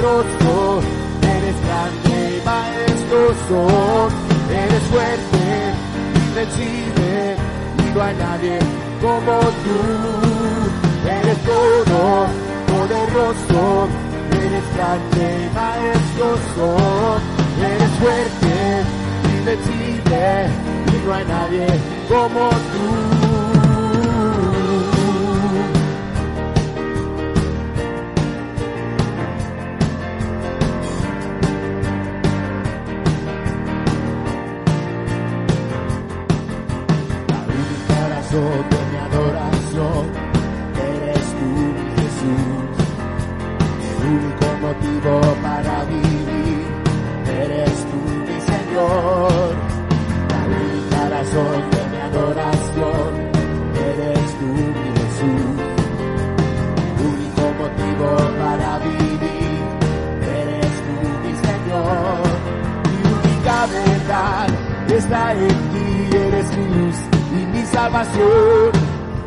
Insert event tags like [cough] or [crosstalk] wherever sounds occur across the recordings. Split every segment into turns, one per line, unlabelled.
poderoso, eres grande y majestuoso, eres fuerte, invencible, y no hay nadie como tú. Eres todo poderoso, eres grande y majestuoso, eres fuerte, invencible, y no hay nadie como tú. Motivo para vivir eres tú, mi Señor. La razón de mi adoración eres tú, mi Jesús. Único motivo para vivir eres tú, mi Señor. Mi única verdad está en ti, eres mi luz y mi salvación.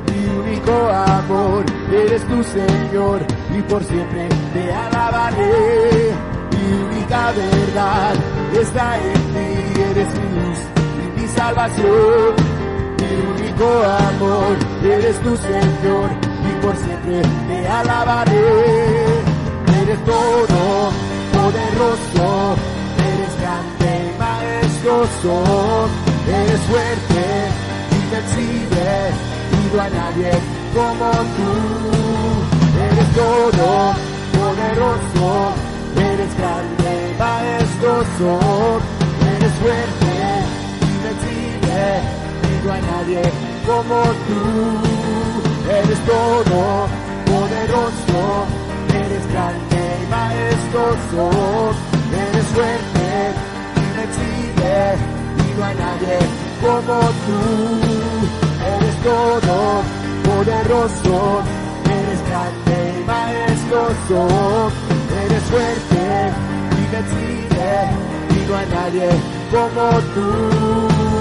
Mi único amor eres tu Señor y por siempre te alabaré. Mi única verdad está en ti, eres mi luz y mi salvación. Mi único amor eres tu Señor y por siempre te alabaré. Eres todo poderoso, eres grande y majestuoso, eres fuerte, invencible, y no hay nadie como tú. Todo poderoso, eres grande y majestuoso, eres fuerte, invencible, y no hay nadie como tú. Eres todo poderoso, eres grande y majestuoso, eres fuerte, invencible, y no hay nadie como tú. Eres todo poderoso, grande y majestuoso, eres fuerte, invencible, y no hay nadie como tú.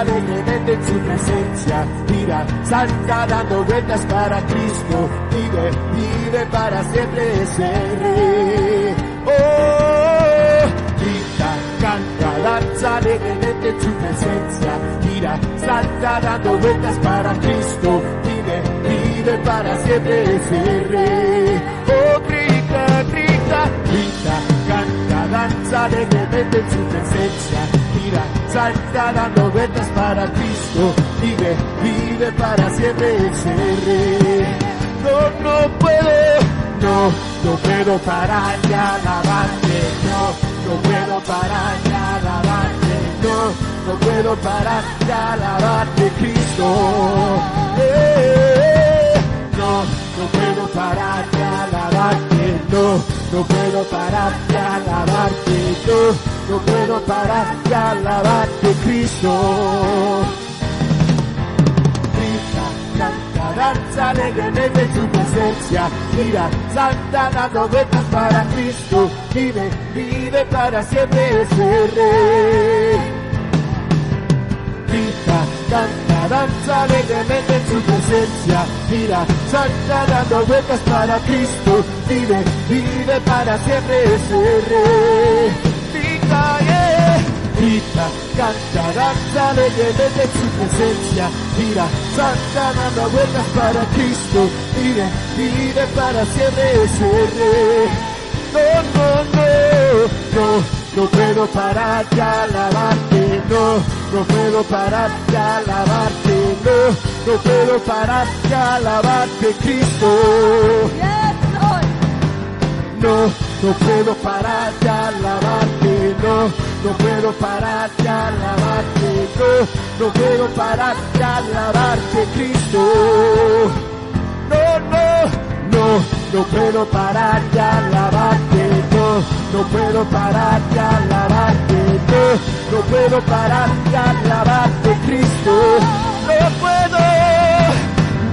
Alegremente en su presencia. Mira, salta dando vueltas para Cristo. Vive, vive para siempre ese rey. Oh, grita, canta, danza alegremente en su presencia. Mira, salta dando vueltas para Cristo. Vive, vive para siempre ese rey. Oh, grita, grita, grita, canta, danza alegremente en su presencia. Salta dando vueltas para Cristo. Vive, vive para siempre. No, no puedo, no, no puedo parar de alabarte. No, no puedo parar de alabarte. No, no puedo parar de alabarte, Cristo. Eh, no, no puedo parar de alabarte. No, no puedo parar de alabarte. No, no puedo parar de alabarte, Cristo. Grita, canta, danza alegremente en su presencia. Mira, salta dando vueltas para Cristo. Vive, vive para siempre ese rey. Grita, canta, danza alegremente en su presencia. Mira, salta dando vueltas para Cristo. Vive, vive para siempre ese rey. Grita, yeah. Grita, canta, danza alegremente en su presencia. Mira, salta dando vueltas para Cristo. Vive, vive para siempre ese rey. No, no, no, no, no puedo parar de alabarte, no, no puedo parar de alabarte, no, no puedo parar de alabarte, Cristo. No, no puedo parar de alabarte, no, no puedo parar de alabarte, no, no puedo parar de alabarte, Cristo. No, no, no, no puedo parar de alabarte, no, no puedo parar de alabarte, no, no puedo parar de alabarte, Cristo, no puedo,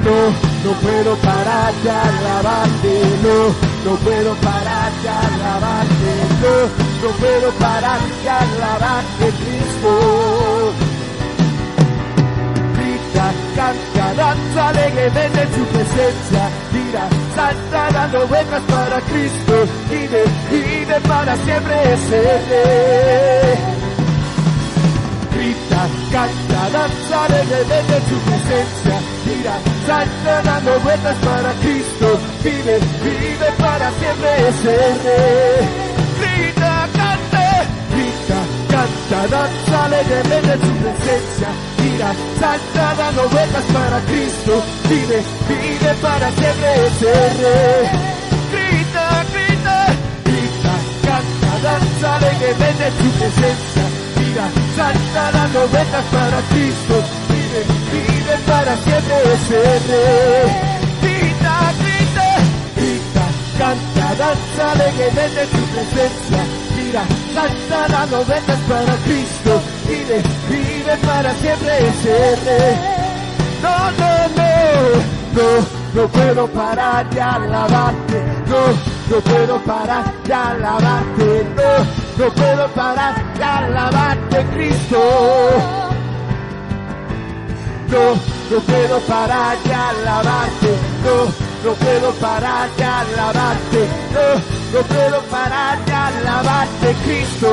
no, no puedo parar de alabarte, no, no puedo parar de alabarte, no, no puedo parar de alabarte, Cristo. Grita, canta, danza alegremente en su presencia, mira, salta dando vueltas para Cristo, vive, vive para siempre ser grita, canta, danza en su presencia. Mira, salta dando vueltas para Cristo. Vive, vive para siempre ese Grita, canta, grita, canta, danza en su presencia. Mira, salta dando vueltas para Cristo. Vive, vive para siempre ese Grita, grita, grita, canta, danza en su presencia mira, salta dando vueltas para Cristo, vive, vive para siempre ese Grita, grita, grita, canta, danza alegremente en su presencia, mira, salta dando vueltas para Cristo, vive, vive para siempre ese No, no, no, no no puedo parar de alabarte, no, no puedo parar de alabarte, no, no puedo parar de alabarte, Cristo. No, no puedo parar de alabarte, no, no puedo parar de alabarte, no, no puedo parar de alabarte, Cristo.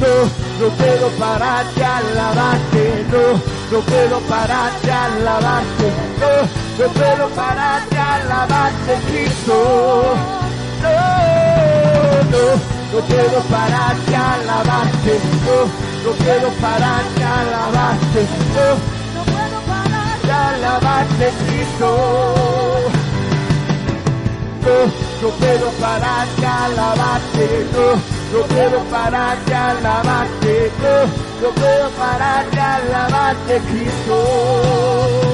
No, no puedo parar de alabarte, no no puedo parar de alabarte, no, no puedo parar de alabarte, Cristo. No, no, no puedo parar de alabarte, no, no puedo parar de alabarte, no, no puedo parar de alabarte, Cristo. No, no puedo parar de alabarte, no no puedo parar de alabarte, no, no puedo parar de alabarte, Cristo.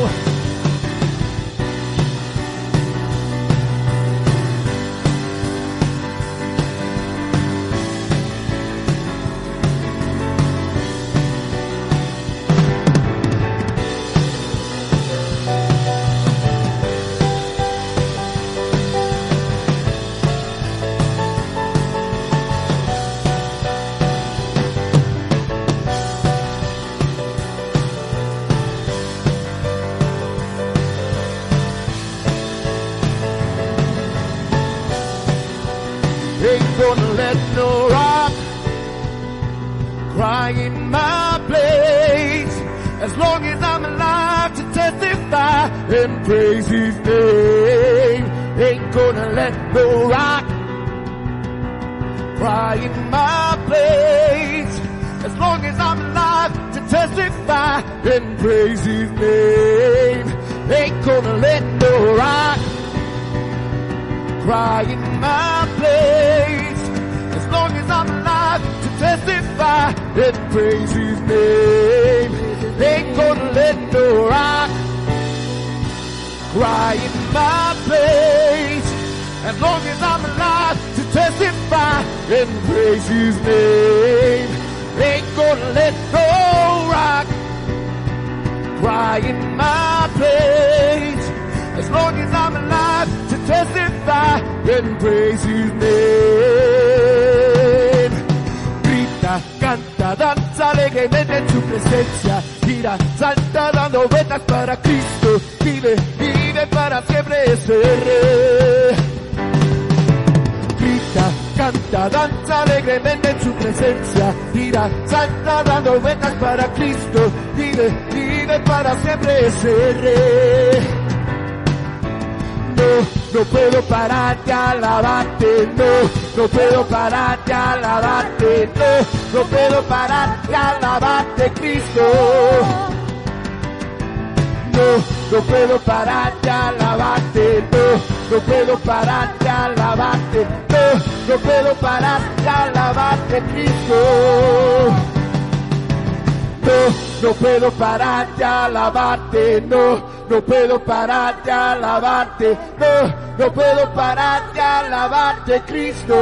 No, puedo parar de alabarte, no, no puedo parar de alabarte, no, no puedo parar de alabarte, Cristo.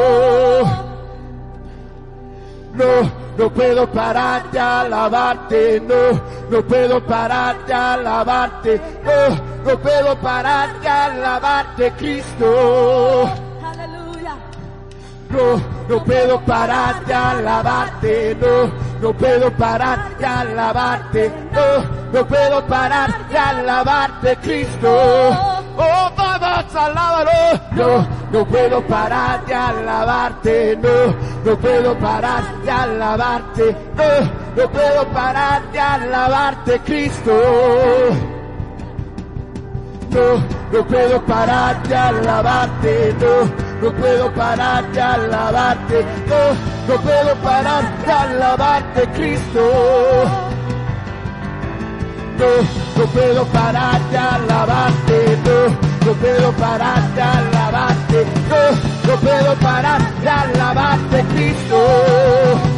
No, no puedo parar de alabarte, no, no puedo parar de alabarte, no, no puedo parar de alabarte, Cristo. No, no puedo parar de alabarte, no, no puedo parar de alabarte, no, no puedo parar de alabarte, Cristo. Oh, vamos, alábalo. No, no puedo parar de alabarte, no, no puedo parar de alabarte, no, no puedo parar de alabarte, Cristo. No, no puedo parar de alabarte, no, no puedo parar de alabarte, no, no puedo parar de alabarte, Cristo. No, no puedo parar de alabarte, no, no puedo parar de alabarte, no, no puedo parar de alabarte, Cristo.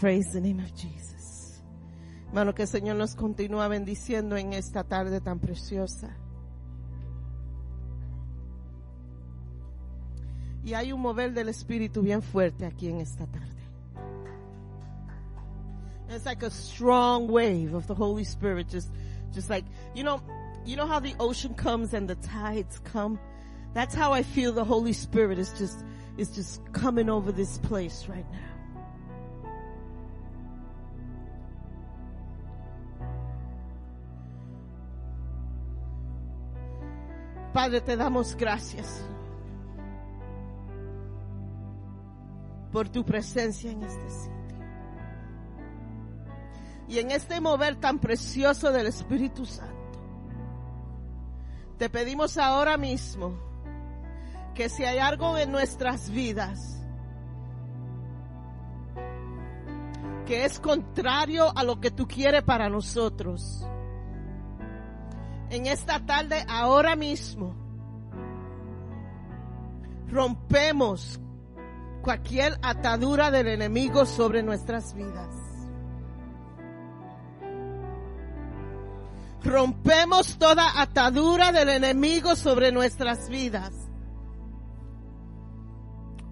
Praise the name of Jesus. Hermano, que el Señor nos continúa bendiciendo en esta tarde tan preciosa. Y hay un mover del Espíritu bien fuerte aquí en esta tarde. It's like a strong wave of the Holy Spirit, just, just like, you know, you know how the ocean comes and the tides come? That's how I feel the Holy Spirit is just, is just coming over this place right now. Padre, te damos gracias por tu presencia en este sitio. Y en este mover tan precioso del Espíritu Santo, te pedimos ahora mismo que si hay algo en nuestras vidas que es contrario a lo que tú quieres para nosotros, en esta tarde, ahora mismo, rompemos cualquier atadura del enemigo sobre nuestras vidas. Rompemos toda atadura del enemigo sobre nuestras vidas.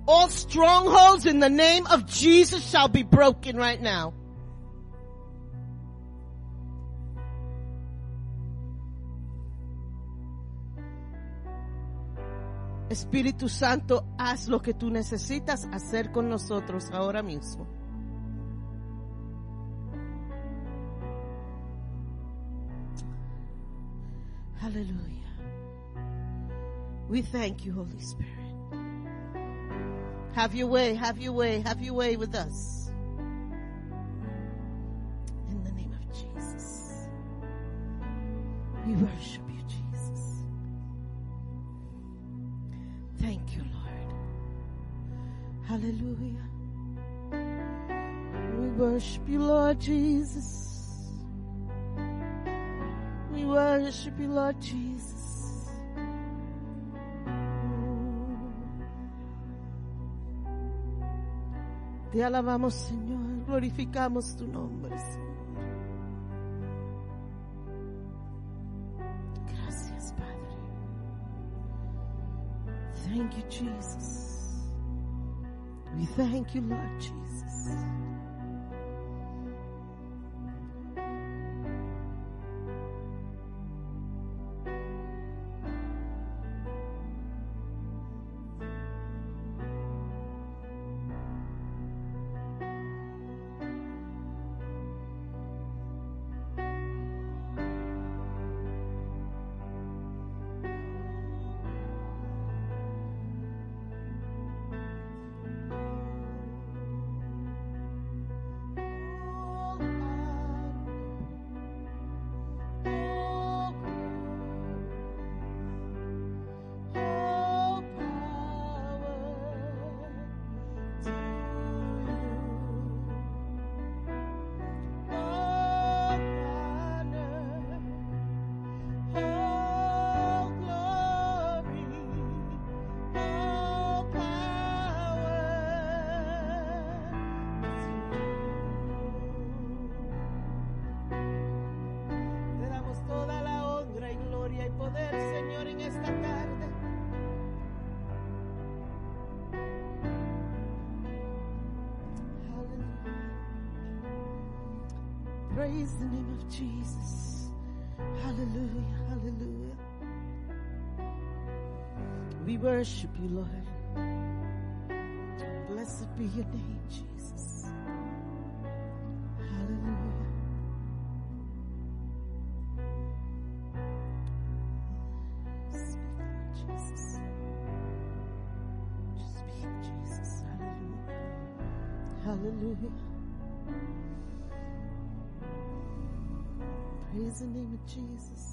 All strongholds in the name of Jesus shall be broken right now. Espíritu Santo, haz lo que tú necesitas hacer con nosotros ahora mismo. Hallelujah. We thank you, Holy Spirit. Have your way, have your way, have your way with us. In the name of Jesus. We worship Thank you, Lord. Hallelujah. We worship you, Lord Jesus. We worship you, Lord Jesus. Te alabamos, Señor. Glorificamos tu nombre, Señor. Thank you, Jesus. We thank you, Lord Jesus. Praise the name of Jesus. Hallelujah, hallelujah. We worship you, Lord. Blessed be your name, Jesus. Jesus.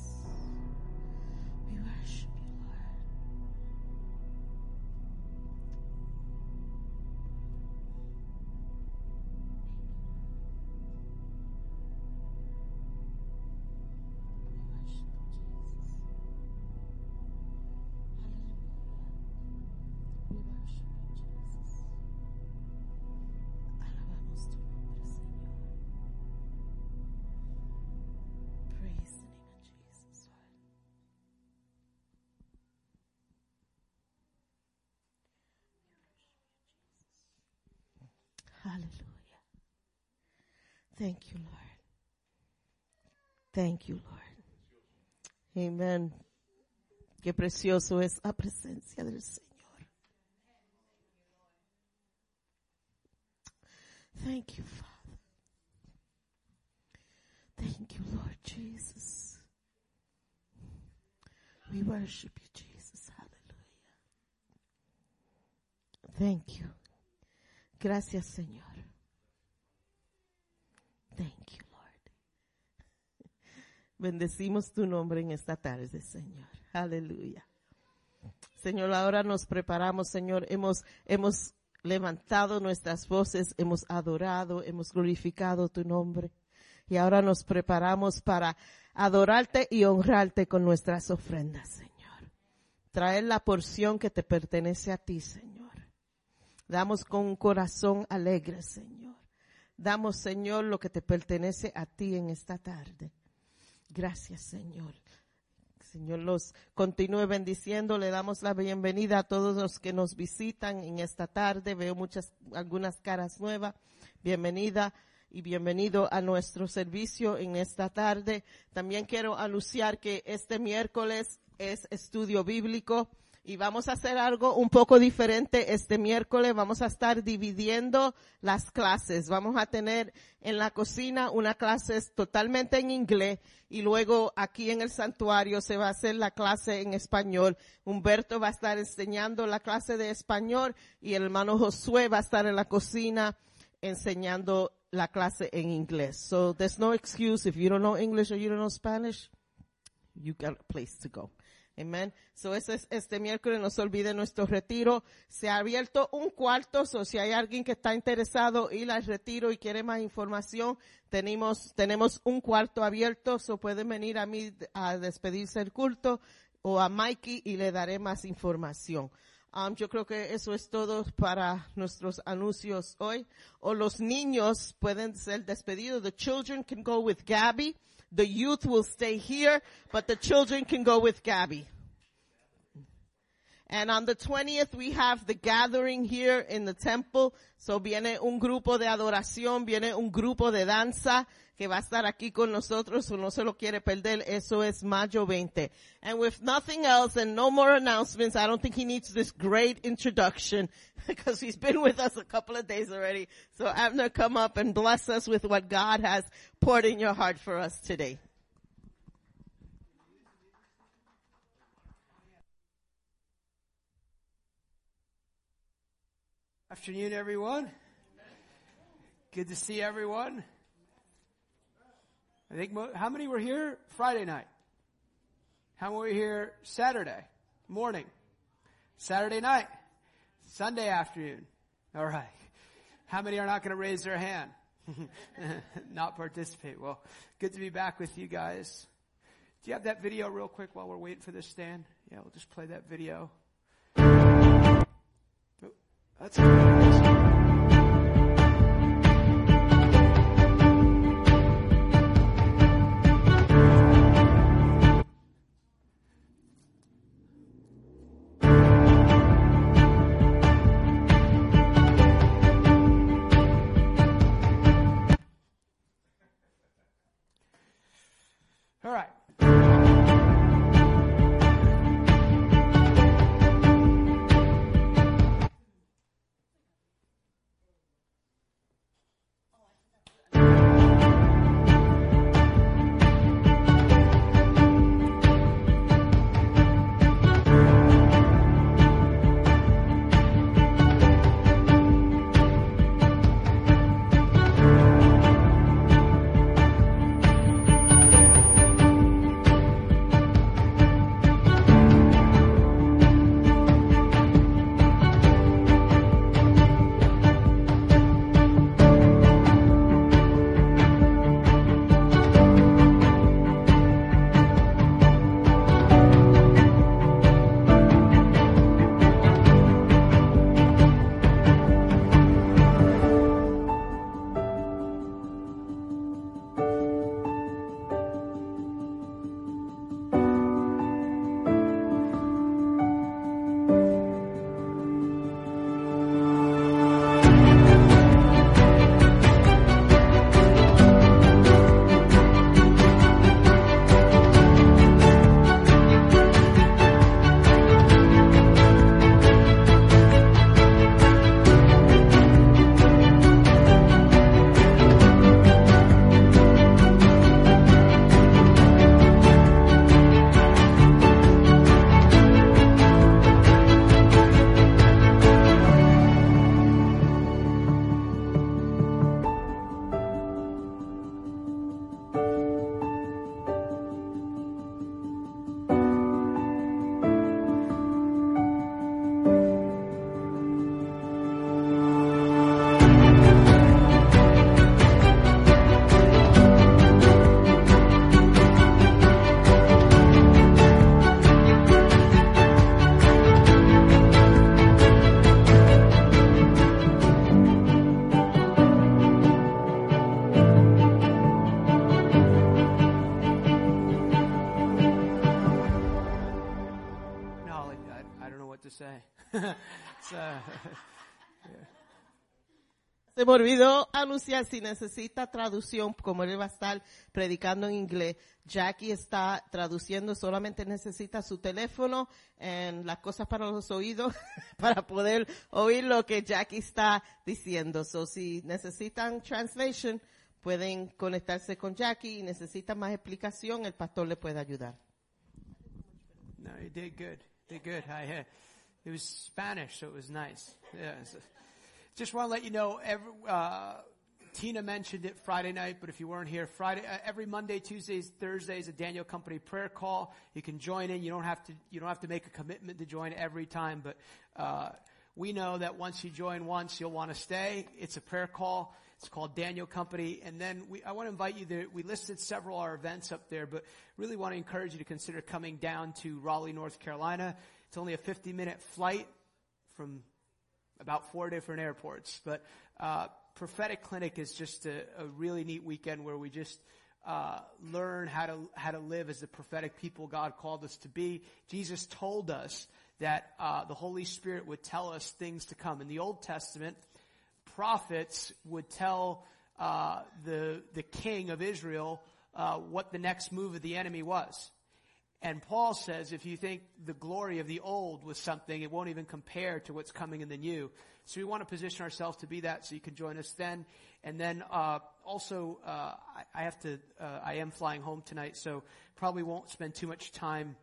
Hallelujah. Thank you, Lord. Thank you, Lord. Amen. Qué precioso es la presencia del Señor. Thank you, Father. Thank you, Lord Jesus. We worship you, Jesus. Hallelujah. Thank you. Gracias, Señor. Thank you, Lord. Bendecimos tu nombre en esta tarde, Señor. Aleluya. Señor, ahora nos preparamos, Señor. Hemos, hemos levantado nuestras voces, hemos adorado, hemos glorificado tu nombre. Y ahora nos preparamos para adorarte y honrarte con nuestras ofrendas, Señor. Traer la porción que te pertenece a ti, Señor. Damos con un corazón alegre, Señor. Damos, Señor, lo que te pertenece a ti en esta tarde. Gracias, Señor. Señor los continúe bendiciendo. Le damos la bienvenida a todos los que nos visitan en esta tarde. Veo muchas, algunas caras nuevas. Bienvenida y bienvenido a nuestro servicio en esta tarde. También quiero anunciar que este miércoles es estudio bíblico y vamos a hacer algo un poco diferente este miércoles. Vamos a estar dividiendo las clases. Vamos a tener en la cocina una clase totalmente en inglés y luego aquí en el santuario se va a hacer la clase en español. Humberto va a estar enseñando la clase de español y el hermano Josué va a estar en la cocina enseñando la clase en inglés. So there's no excuse if you don't know English or you don't know Spanish. You got a place to go. Amen. So ese es este miércoles, no se olvide nuestro retiro. Se ha abierto un cuarto, so si hay alguien que está interesado ir al retiro y quiere más información, tenemos, tenemos un cuarto abierto, so pueden venir a mí a despedirse el culto o a Mikey y le daré más información. Um, yo creo que eso es todo para nuestros anuncios hoy. O los niños pueden ser despedidos. The children can go with Gabby. The youth will stay here, but the children can go with Gabby. And on the 20th we have the gathering here in the temple. So viene un grupo de adoración, viene un grupo de danza que va a estar aquí con nosotros, o no se lo quiere perder, eso es mayo 20. And with nothing else and no more announcements, I don't think he needs this great introduction [laughs] because he's been with us a couple of days already. So Abner, come up and bless us with what God has poured in your heart for us today.
Afternoon, everyone. Good to see everyone. I think, mo- how many were here Friday night? How many were here Saturday morning? Saturday night? Sunday afternoon? All right. How many are not going to raise their hand? [laughs] not participate. Well, good to be back with you guys. Do you have that video real quick while we're waiting for this stand? Yeah, we'll just play that video. That's
Se me olvidó anunciar si necesita traducción, como él va a estar predicando en inglés. Jackie está traduciendo, solamente necesita su teléfono en las cosas para los oídos [laughs] para poder oír lo que Jackie está diciendo. So, si necesitan translation, pueden conectarse con Jackie y necesitan más explicación, el pastor le puede ayudar.
No, you did good. Did good. I had, it was Spanish, so it was nice. Yeah. so- just want to let you know, every, uh, Tina mentioned it Friday night, but if you weren't here, Friday, uh, every Monday, Tuesdays, Thursdays, a Daniel Company prayer call. You can join in. You don't have to, you don't have to make a commitment to join every time, but, uh, we know that once you join once, you'll want to stay. It's a prayer call. It's called Daniel Company. And then we, I want to invite you there. We listed several of our events up there, but really want to encourage you to consider coming down to Raleigh, North Carolina. It's only a 50 minute flight from about four different airports. But uh, prophetic clinic is just a, a really neat weekend where we just uh, learn how to how to live as the prophetic people God called us to be. Jesus told us that uh, the Holy Spirit would tell us things to come. In the Old Testament, prophets would tell uh, the the king of Israel uh, what the next move of the enemy was. And Paul says if you think the glory of the old was something, it won't even compare to what's coming in the new. So we want to position ourselves to be that so you can join us then. And then, uh, also, uh, I, have to, uh, I am flying home tonight, so probably won't spend too much time,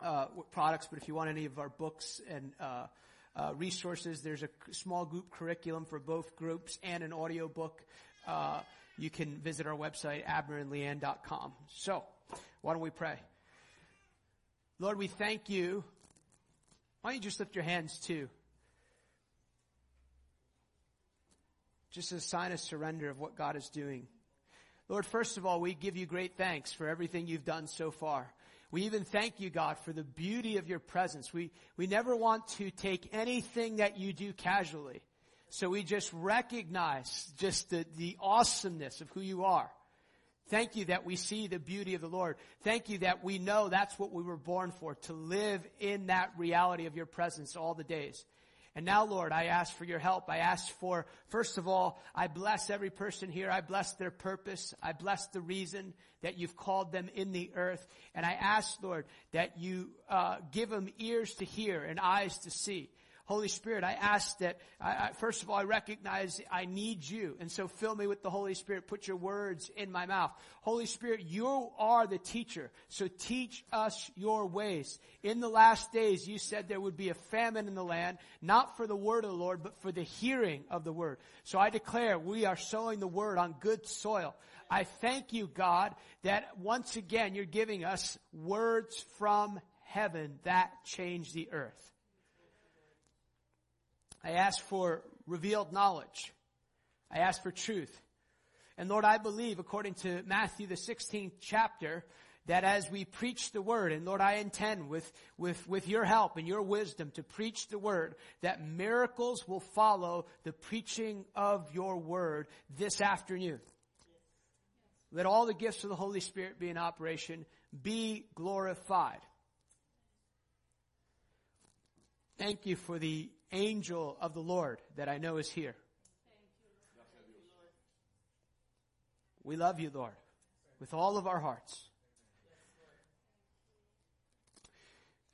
uh, with products, but if you want any of our books and, uh, uh, resources, there's a small group curriculum for both groups and an audio book. You can visit our website, abnerandleanne.com. So, why don't we pray? Lord, we thank you. Why don't you just lift your hands too? Just as a sign of surrender of what God is doing. Lord, first of all, we give you great thanks for everything you've done so far. We even thank you, God, for the beauty of your presence. We, we never want to take anything that you do casually. So we just recognize just the, the awesomeness of who you are. Thank you that we see the beauty of the Lord. Thank you that we know that's what we were born for, to live in that reality of your presence all the days. And now, Lord, I ask for your help. I ask for, first of all, I bless every person here. I bless their purpose. I bless the reason that you've called them in the earth. And I ask, Lord, that you uh, give them ears to hear and eyes to see. Holy Spirit, I ask that, I, I, first of all, I recognize I need you. And so fill me with the Holy Spirit. Put your words in my mouth. Holy Spirit, you are the teacher. So teach us your ways. In the last days, you said there would be a famine in the land, not for the word of the Lord, but for the hearing of the word. So I declare we are sowing the word on good soil. I thank you, God, that once again you're giving us words from heaven that change the earth. I ask for revealed knowledge. I ask for truth. And Lord, I believe according to Matthew the 16th chapter, that as we preach the word, and Lord, I intend with, with, with your help and your wisdom to preach the word, that miracles will follow the preaching of your word this afternoon. Let all the gifts of the Holy Spirit be in operation. Be glorified. Thank you for the angel of the Lord that I know is here. We love you, Lord, with all of our hearts.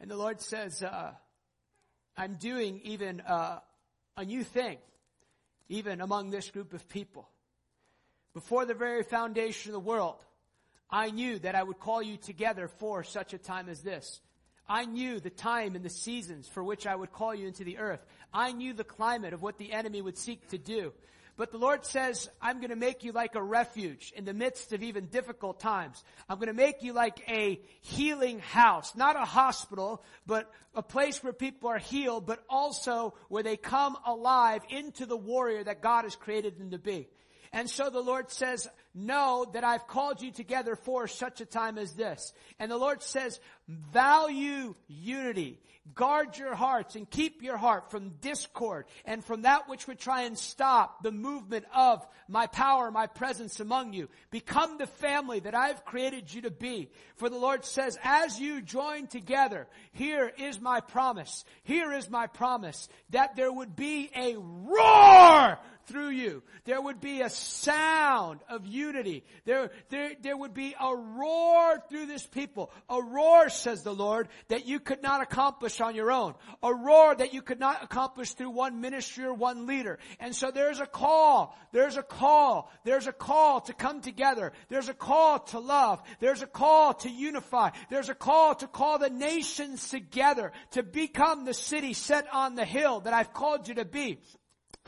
And the Lord says, uh, I'm doing even uh, a new thing, even among this group of people. Before the very foundation of the world, I knew that I would call you together for such a time as this. I knew the time and the seasons for which I would call you into the earth. I knew the climate of what the enemy would seek to do. But the Lord says, I'm going to make you like a refuge in the midst of even difficult times. I'm going to make you like a healing house, not a hospital, but a place where people are healed, but also where they come alive into the warrior that God has created them to be. And so the Lord says, know that I've called you together for such a time as this. And the Lord says, value unity. Guard your hearts and keep your heart from discord and from that which would try and stop the movement of my power, my presence among you. Become the family that I've created you to be. For the Lord says, as you join together, here is my promise. Here is my promise that there would be a roar through you. There would be a sound of unity. There, there, there would be a roar through this people. A roar, says the Lord, that you could not accomplish on your own. A roar that you could not accomplish through one ministry or one leader. And so there's a call. There's a call. There's a call to come together. There's a call to love. There's a call to unify. There's a call to call the nations together to become the city set on the hill that I've called you to be.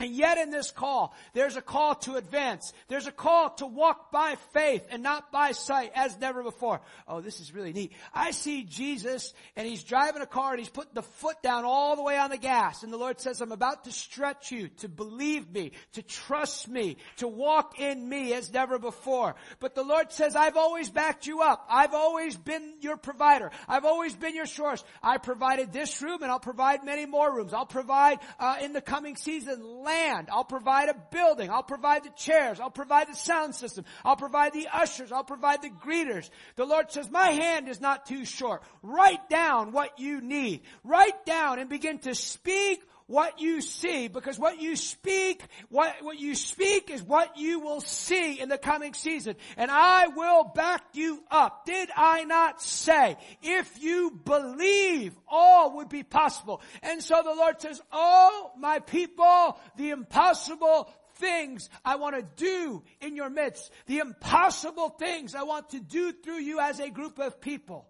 And yet in this call, there's a call to advance. There's a call to walk by faith and not by sight as never before. Oh, this is really neat. I see Jesus and he's driving a car and he's putting the foot down all the way on the gas. And the Lord says, I'm about to stretch you to believe me, to trust me, to walk in me as never before. But the Lord says, I've always backed you up. I've always been your provider. I've always been your source. I provided this room and I'll provide many more rooms. I'll provide uh, in the coming season land. I'll provide a building. I'll provide the chairs. I'll provide the sound system. I'll provide the ushers. I'll provide the greeters. The Lord says, my hand is not too short. Write down what you need. Write down and begin to speak what you see because what you speak, what, what you speak is what you will see in the coming season. And I will back you up. Did I not say, if you believe, all would be possible. And so the Lord says, oh, my people, the impossible things I want to do in your midst, the impossible things I want to do through you as a group of people.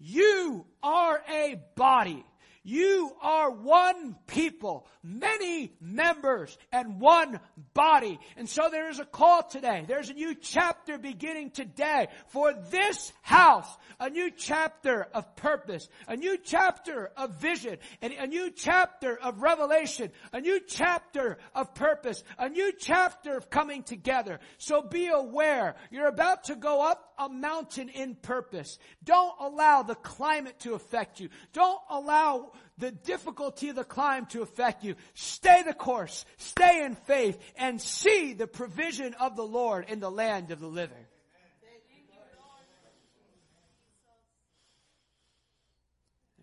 You are a body. You are one people, many members, and one body. And so there is a call today. There's a new chapter beginning today for this house. A new chapter of purpose, a new chapter of vision, and a new chapter of revelation, a new chapter of purpose, a new chapter of coming together. So be aware. You're about to go up a mountain in purpose. Don't allow the climate to affect you. Don't allow the difficulty of the climb to affect you. Stay the course, stay in faith, and see the provision of the Lord in the land of the living.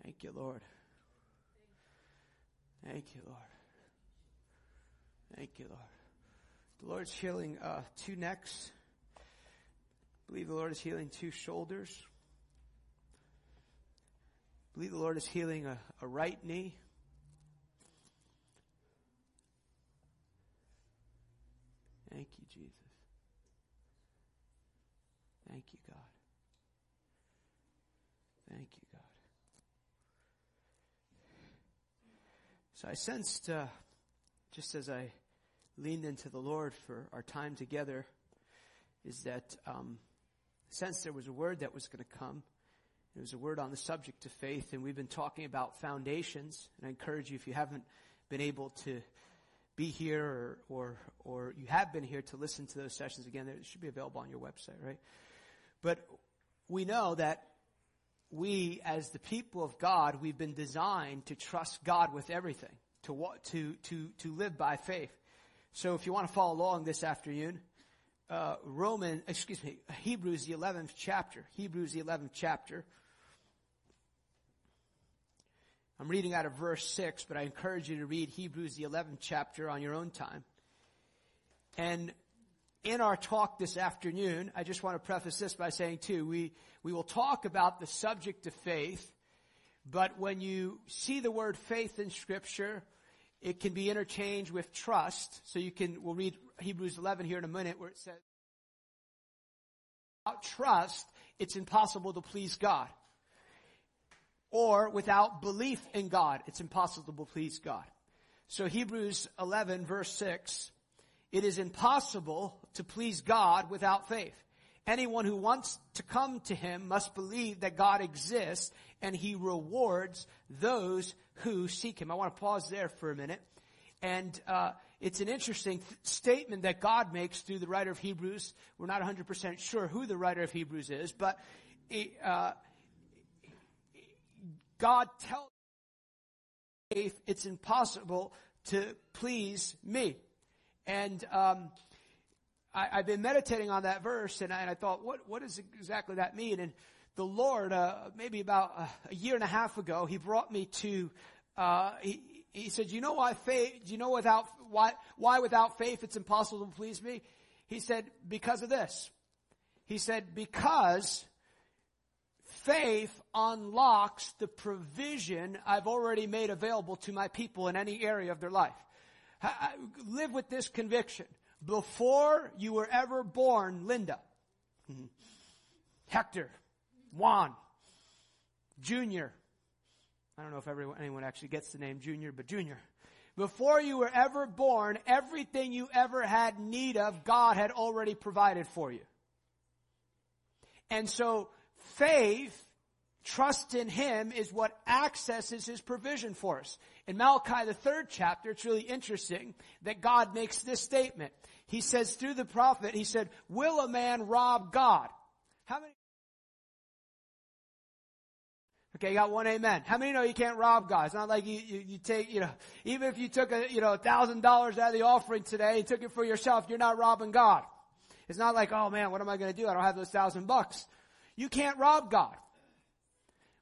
Thank you, Lord. Thank you, Lord. Thank you, Lord. The Lord's healing uh, two necks. I believe the Lord is healing two shoulders believe the Lord is healing a, a right knee. Thank you, Jesus. Thank you, God. Thank you, God. So I sensed, uh, just as I leaned into the Lord for our time together, is that um, sense there was a word that was going to come. It was a word on the subject of faith, and we've been talking about foundations. And I encourage you, if you haven't been able to be here or, or, or you have been here to listen to those sessions again, it should be available on your website, right? But we know that we, as the people of God, we've been designed to trust God with everything, to, to, to, to live by faith. So if you want to follow along this afternoon, uh, Roman, excuse me, Hebrews the 11th chapter, Hebrews the 11th chapter, I'm reading out of verse 6, but I encourage you to read Hebrews, the 11th chapter, on your own time. And in our talk this afternoon, I just want to preface this by saying, too, we, we will talk about the subject of faith, but when you see the word faith in Scripture, it can be interchanged with trust. So you can, we'll read Hebrews 11 here in a minute where it says, without trust, it's impossible to please God or without belief in God, it's impossible to please God. So Hebrews 11 verse 6, it is impossible to please God without faith. Anyone who wants to come to Him must believe that God exists and He rewards those who seek Him. I want to pause there for a minute. And uh, it's an interesting statement that God makes through the writer of Hebrews. We're not 100% sure who the writer of Hebrews is, but it, uh, God tells faith it's impossible to please me. And um, I, have been meditating on that verse, and I, and I, thought, what, what does exactly that mean? And the Lord, uh, maybe about a, a, year and a half ago, He brought me to. Uh, he, he said, "You know why faith? You know without why why without faith it's impossible to please me?" He said, "Because of this." He said, "Because faith unlocks the provision I've already made available to my people in any area of their life. live with this conviction. Before you were ever born, Linda, [laughs] Hector, Juan, Junior, I don't know if everyone, anyone actually gets the name Junior, but Junior. Before you were ever born, everything you ever had need of, God had already provided for you. And so faith, trust in Him is what accesses His provision for us. In Malachi, the third chapter, it's really interesting that God makes this statement. He says through the prophet, He said, will a man rob God? How many? Okay, you got one amen. How many know you can't rob God? It's not like you, you, you take, you know, even if you took a, you know, a thousand dollars out of the offering today and took it for yourself, you're not robbing God. It's not like, oh man, what am I going to do? I don't have those thousand bucks. You can't rob God.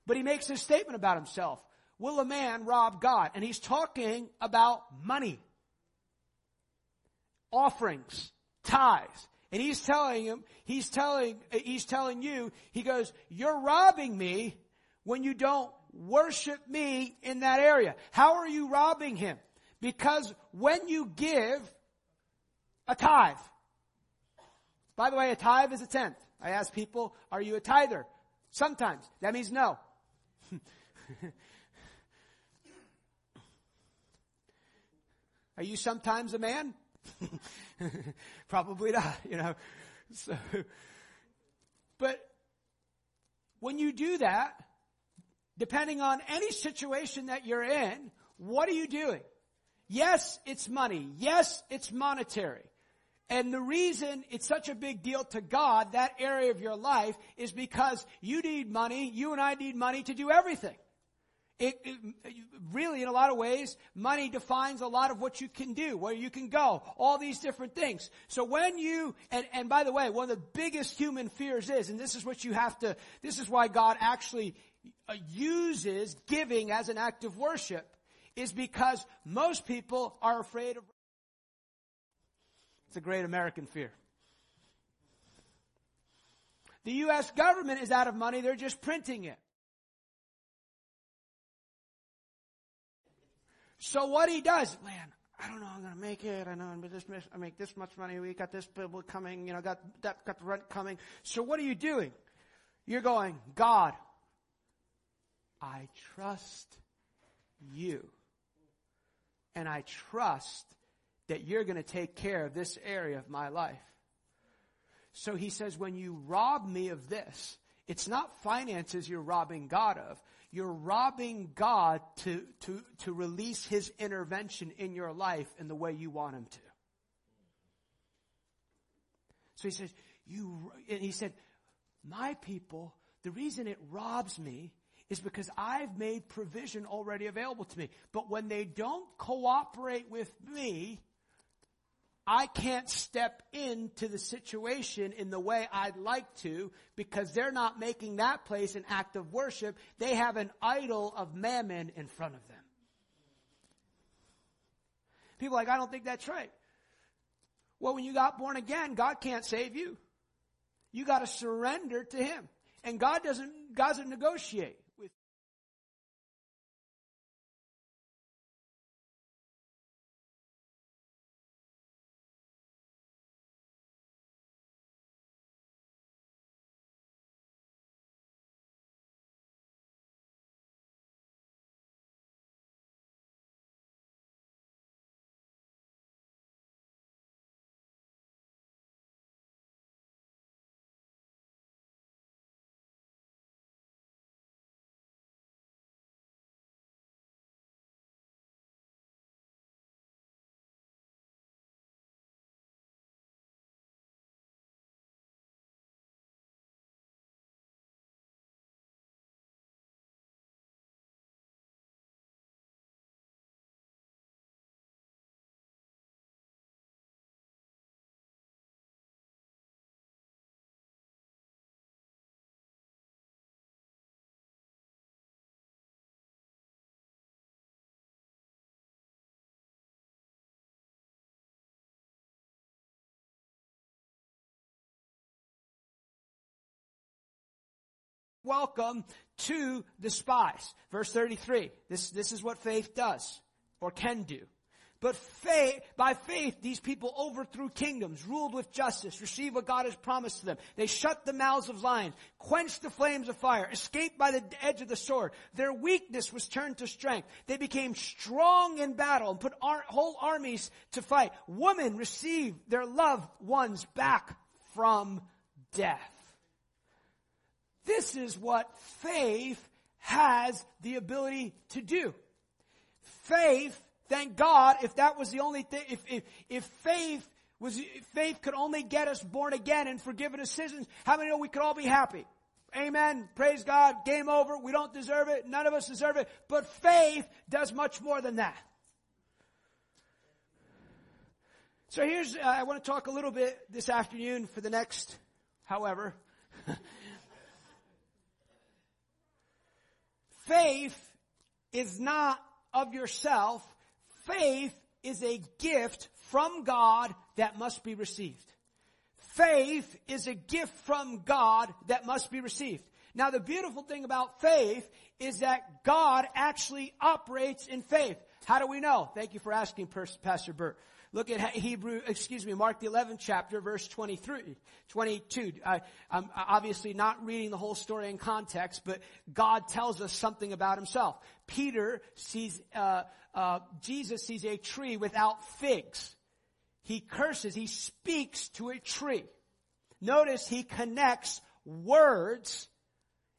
But he makes this statement about himself. Will a man rob God? And he's talking about money. Offerings, tithes. And he's telling him, he's telling, he's telling you, he goes, you're robbing me when you don't worship me in that area. How are you robbing him? Because when you give a tithe, by the way, a tithe is a tenth. I ask people, are you a tither? Sometimes. That means no. [laughs] are you sometimes a man? [laughs] Probably not, you know. [laughs] So, but when you do that, depending on any situation that you're in, what are you doing? Yes, it's money. Yes, it's monetary. And the reason it's such a big deal to God, that area of your life, is because you need money, you and I need money to do everything. It, it, really, in a lot of ways, money defines a lot of what you can do, where you can go, all these different things. So when you, and, and by the way, one of the biggest human fears is, and this is what you have to, this is why God actually Uh, uses giving as an act of worship, is because most people are afraid of it's a great American fear. The U.S. government is out of money, they're just printing it. So what he does, man, I don't know, I'm to make it. I know I'm this, I make this much money. We got this bill coming, you know, got that, got the rent coming. So what are you doing? You're going, God, I trust you. And I trust that you're going to take care of this area of my life. So he says, when you rob me of this, it's not finances you're robbing God of. You're robbing God to, to, to release his intervention in your life in the way you want him to. So he says, you, and he said, my people, the reason it robs me is because I've made provision already available to me. But when they don't cooperate with me, I can't step into the situation in the way I'd like to because they're not making that place an act of worship. They have an idol of mammon in front of them. People like, I don't think that's right. Well, when you got born again, God can't save you. You got to surrender to Him. And God doesn't, God doesn't negotiate. Welcome to the spies. Verse 33. This, this is what faith does or can do. But faith, by faith, these people overthrew kingdoms, ruled with justice, received what God has promised to them. They shut the mouths of lions, quenched the flames of fire, escaped by the edge of the sword. Their weakness was turned to strength. They became strong in battle and put ar- whole armies to fight. Women received their loved ones back from death. This is what faith has the ability to do. Faith Thank God if that was the only thing, if, if, if faith was, if faith could only get us born again and forgiven us sins, how many know we could all be happy? Amen. Praise God. Game over. We don't deserve it. None of us deserve it. But faith does much more than that. So here's, uh, I want to talk a little bit this afternoon for the next, however. [laughs] faith is not of yourself faith is a gift from God that must be received. Faith is a gift from God that must be received. Now the beautiful thing about faith is that God actually operates in faith. How do we know? Thank you for asking, Pastor Burt. Look at Hebrew, excuse me, Mark the 11th chapter, verse 23, 22. I, am obviously not reading the whole story in context, but God tells us something about himself. Peter sees, uh, uh, Jesus sees a tree without figs. He curses, he speaks to a tree. Notice he connects words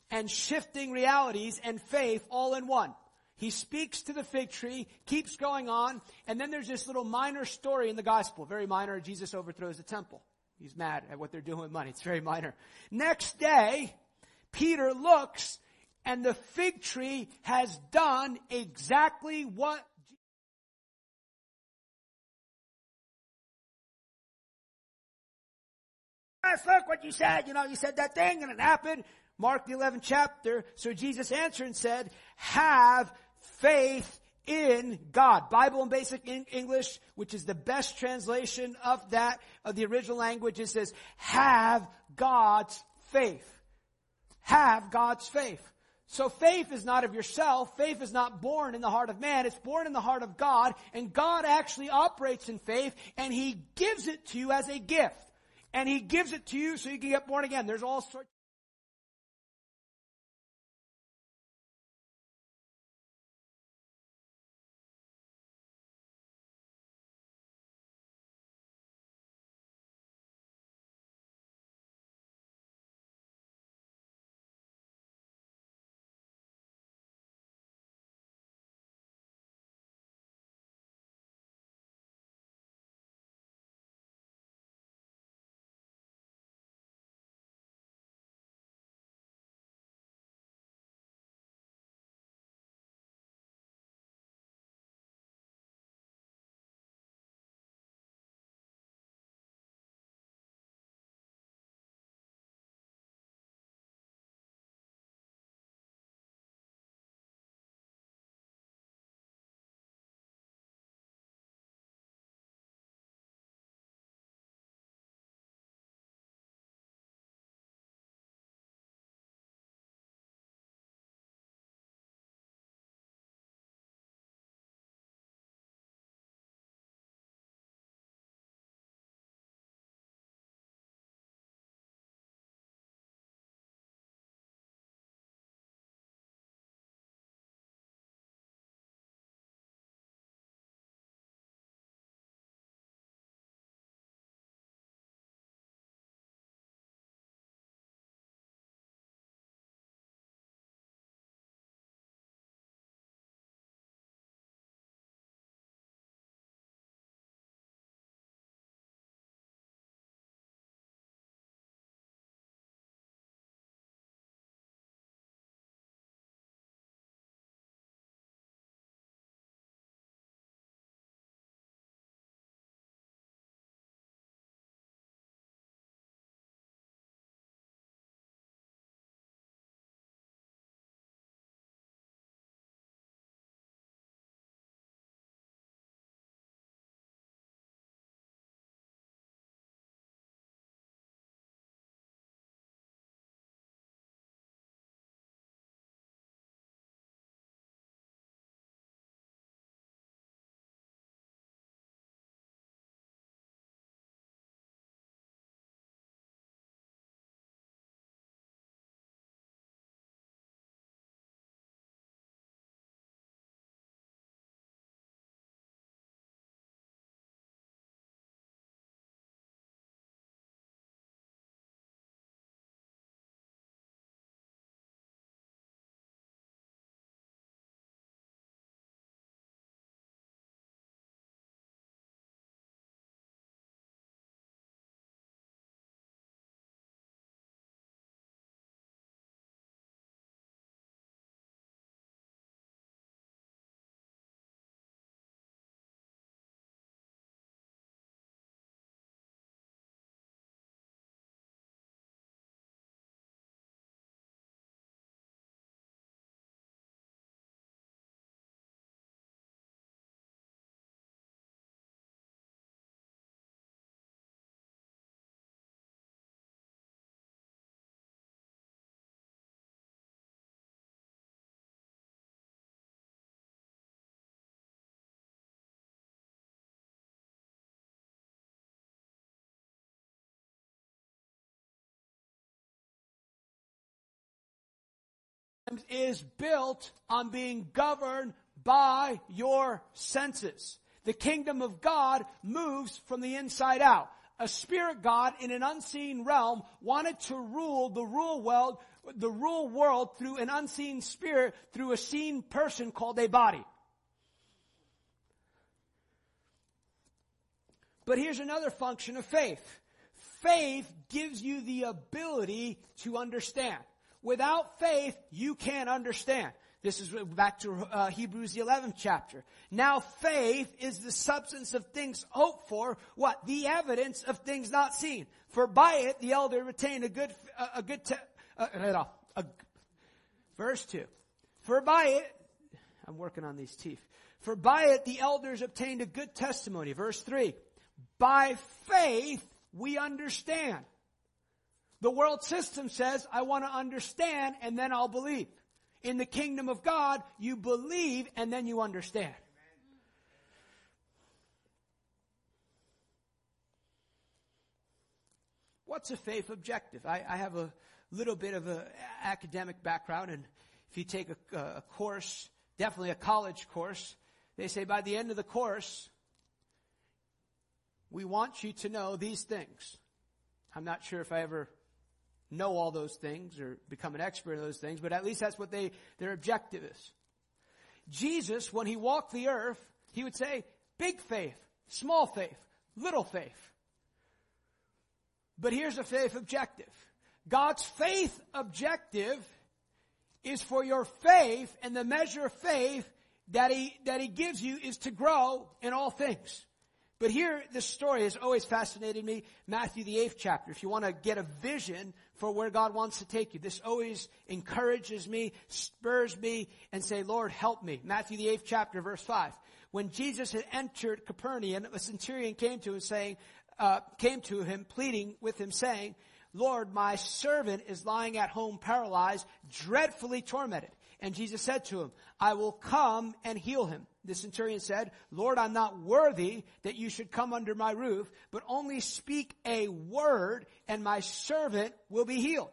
and shifting realities and faith all in one. He speaks to the fig tree, keeps going on, and then there's this little minor story in the gospel. Very minor. Jesus overthrows the temple. He's mad at what they're doing with money. It's very minor. Next day, Peter looks and the fig tree has done exactly what Yes, look what you said. You know, you said that thing and it happened. Mark the 11th chapter. So Jesus answered and said, have faith in God. Bible in basic English, which is the best translation of that, of the original language, it says, have God's faith. Have God's faith. So faith is not of yourself. Faith is not born in the heart of man. It's born in the heart of God. And God actually operates in faith and He gives it to you as a gift. And He gives it to you so you can get born again. There's all sorts is built on being governed by your senses. The kingdom of God moves from the inside out. A spirit God in an unseen realm wanted to rule the rule world, the rule world through an unseen spirit through a seen person called a body. But here's another function of faith. Faith gives you the ability to understand. Without faith, you can't understand. This is back to uh, Hebrews the 11th chapter. Now faith is the substance of things hoped for, what? The evidence of things not seen. For by it the elder retained a good, a, a good, te- uh, a, verse 2. For by it, I'm working on these teeth. For by it the elders obtained a good testimony. Verse 3. By faith we understand. The world system says, I want to understand and then I'll believe. In the kingdom of God, you believe and then you understand. What's a faith objective? I, I have a little bit of an academic background, and if you take a, a course, definitely a college course, they say by the end of the course, we want you to know these things. I'm not sure if I ever know all those things or become an expert in those things, but at least that's what they, their objective is. Jesus, when he walked the earth, he would say, big faith, small faith, little faith. But here's a faith objective. God's faith objective is for your faith and the measure of faith that he, that he gives you is to grow in all things. But here, this story has always fascinated me. Matthew, the eighth chapter. If you want to get a vision for where God wants to take you, this always encourages me, spurs me, and say, Lord, help me. Matthew, the eighth chapter, verse five. When Jesus had entered Capernaum, a centurion came to him saying, uh, came to him, pleading with him, saying, Lord, my servant is lying at home paralyzed, dreadfully tormented. And Jesus said to him, I will come and heal him. The centurion said, Lord, I'm not worthy that you should come under my roof, but only speak a word and my servant will be healed.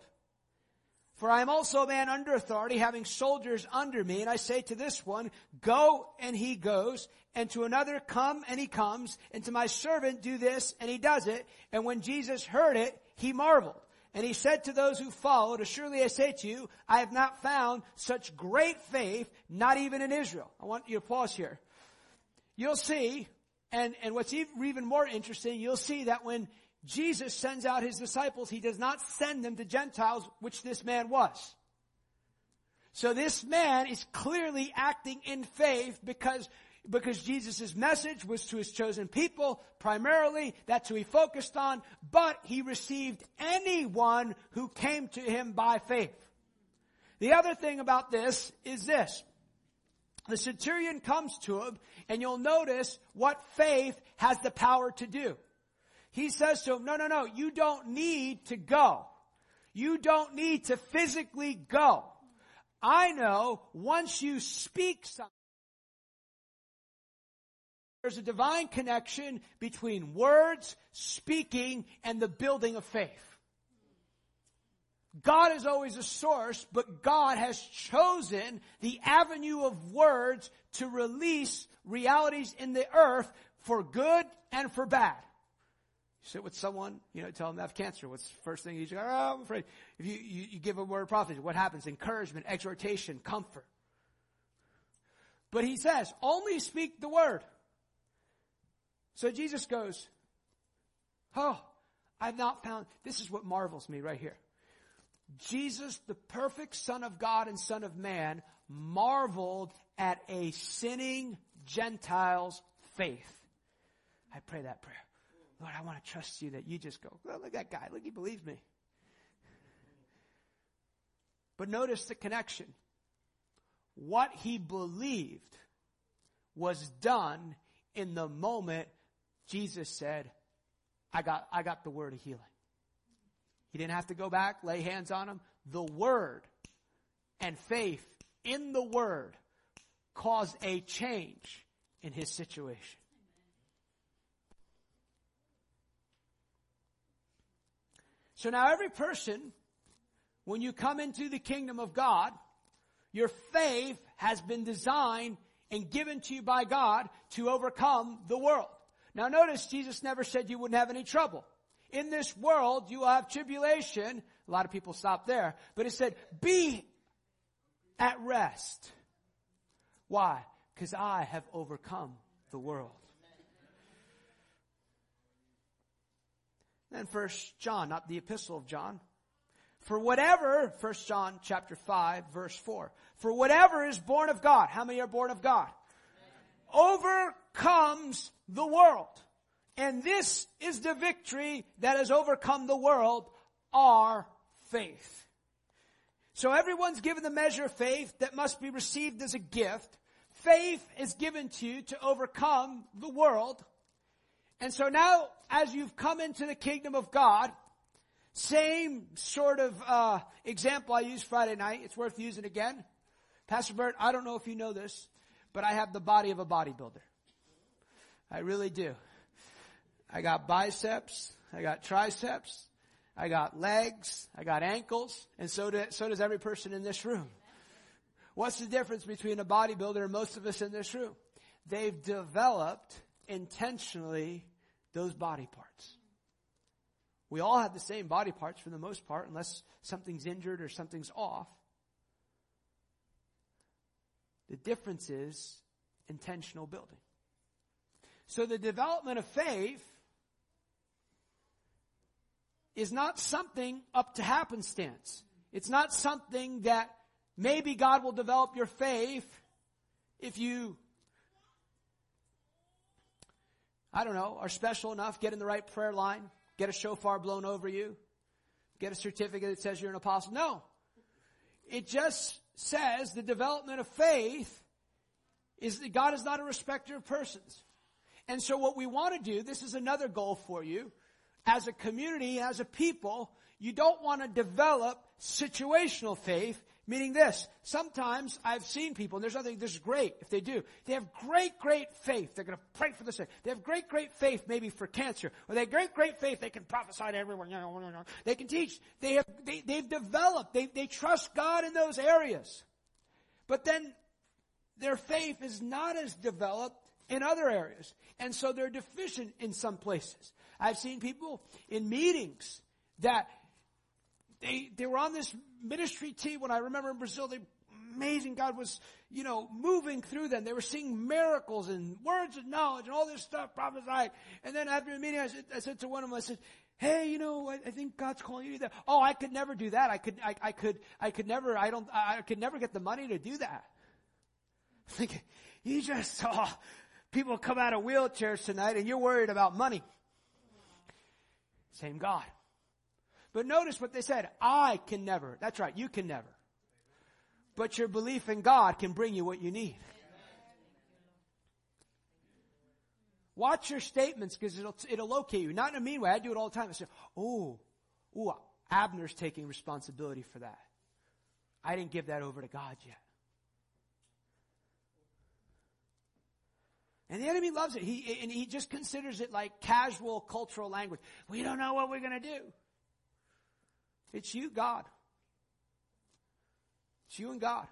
For I am also a man under authority, having soldiers under me, and I say to this one, go, and he goes, and to another, come, and he comes, and to my servant, do this, and he does it. And when Jesus heard it, he marveled. And he said to those who followed, Assuredly I say to you, I have not found such great faith, not even in Israel. I want you to pause here. You'll see, and, and what's even more interesting, you'll see that when Jesus sends out his disciples, he does not send them to Gentiles, which this man was. So this man is clearly acting in faith because because Jesus' message was to his chosen people primarily. That's who he focused on. But he received anyone who came to him by faith. The other thing about this is this. The centurion comes to him and you'll notice what faith has the power to do. He says to him, no, no, no, you don't need to go. You don't need to physically go. I know once you speak something, there's a divine connection between words, speaking, and the building of faith. God is always a source, but God has chosen the avenue of words to release realities in the earth for good and for bad. You sit with someone, you know, tell them they have cancer. What's the first thing you say? Oh, I'm afraid. If you, you, you give a word of prophecy, what happens? Encouragement, exhortation, comfort. But he says, only speak the word. So Jesus goes, Oh, I've not found, this is what marvels me right here. Jesus, the perfect Son of God and Son of Man, marveled at a sinning Gentile's faith. I pray that prayer. Lord, I want to trust you that you just go, look at that guy. Look, he believes me. But notice the connection. What he believed was done in the moment Jesus said, I got, I got the word of healing. He didn't have to go back, lay hands on him. The word and faith in the word caused a change in his situation. So now every person, when you come into the kingdom of God, Your faith has been designed and given to you by God to overcome the world. Now notice Jesus never said you wouldn't have any trouble. In this world, you will have tribulation. A lot of people stop there. But it said, be at rest. Why? Because I have overcome the world. Then first John, not the epistle of John. For whatever, first John chapter 5 verse 4. For whatever is born of God. How many are born of God? Overcomes the world. And this is the victory that has overcome the world, our faith. So everyone's given the measure of faith that must be received as a gift. Faith is given to you to overcome the world. And so now, as you've come into the kingdom of God, same sort of uh, example I used Friday night. It's worth using again. Pastor Bert, I don't know if you know this, but I have the body of a bodybuilder. I really do. I got biceps. I got triceps. I got legs. I got ankles. And so, do, so does every person in this room. What's the difference between a bodybuilder and most of us in this room? They've developed intentionally those body parts. We all have the same body parts for the most part, unless something's injured or something's off. The difference is intentional building. So the development of faith is not something up to happenstance. It's not something that maybe God will develop your faith if you, I don't know, are special enough, get in the right prayer line, get a shofar blown over you, get a certificate that says you're an apostle. No. It just says the development of faith is that God is not a respecter of persons. And so what we want to do, this is another goal for you, as a community, as a people, you don't want to develop situational faith, meaning this. Sometimes I've seen people, and there's nothing, this is great if they do. They have great, great faith. They're going to pray for the sick. They have great, great faith maybe for cancer. Or they have great, great faith. They can prophesy to everyone. They can teach. They have, they, they've developed. They, they trust God in those areas. But then their faith is not as developed in other areas. And so they're deficient in some places. I've seen people in meetings that they, they were on this ministry team when I remember in Brazil, they, amazing God was, you know, moving through them. They were seeing miracles and words of knowledge and all this stuff prophesied. And then after the meeting, I said, I said to one of them, I said, Hey, you know, I, I think God's calling you to that. Oh, I could never do that. I could, I, I could, I could never, I don't, I could never get the money to do that. [laughs] Thinking, you just saw people come out of wheelchairs tonight and you're worried about money. Same God. But notice what they said. I can never. That's right. You can never. But your belief in God can bring you what you need. Watch your statements because it'll, it'll locate you. Not in a mean way. I do it all the time. I say, oh, ooh, Abner's taking responsibility for that. I didn't give that over to God yet. And the enemy loves it. He, and he just considers it like casual cultural language. We don't know what we're going to do. It's you, God. It's you and God.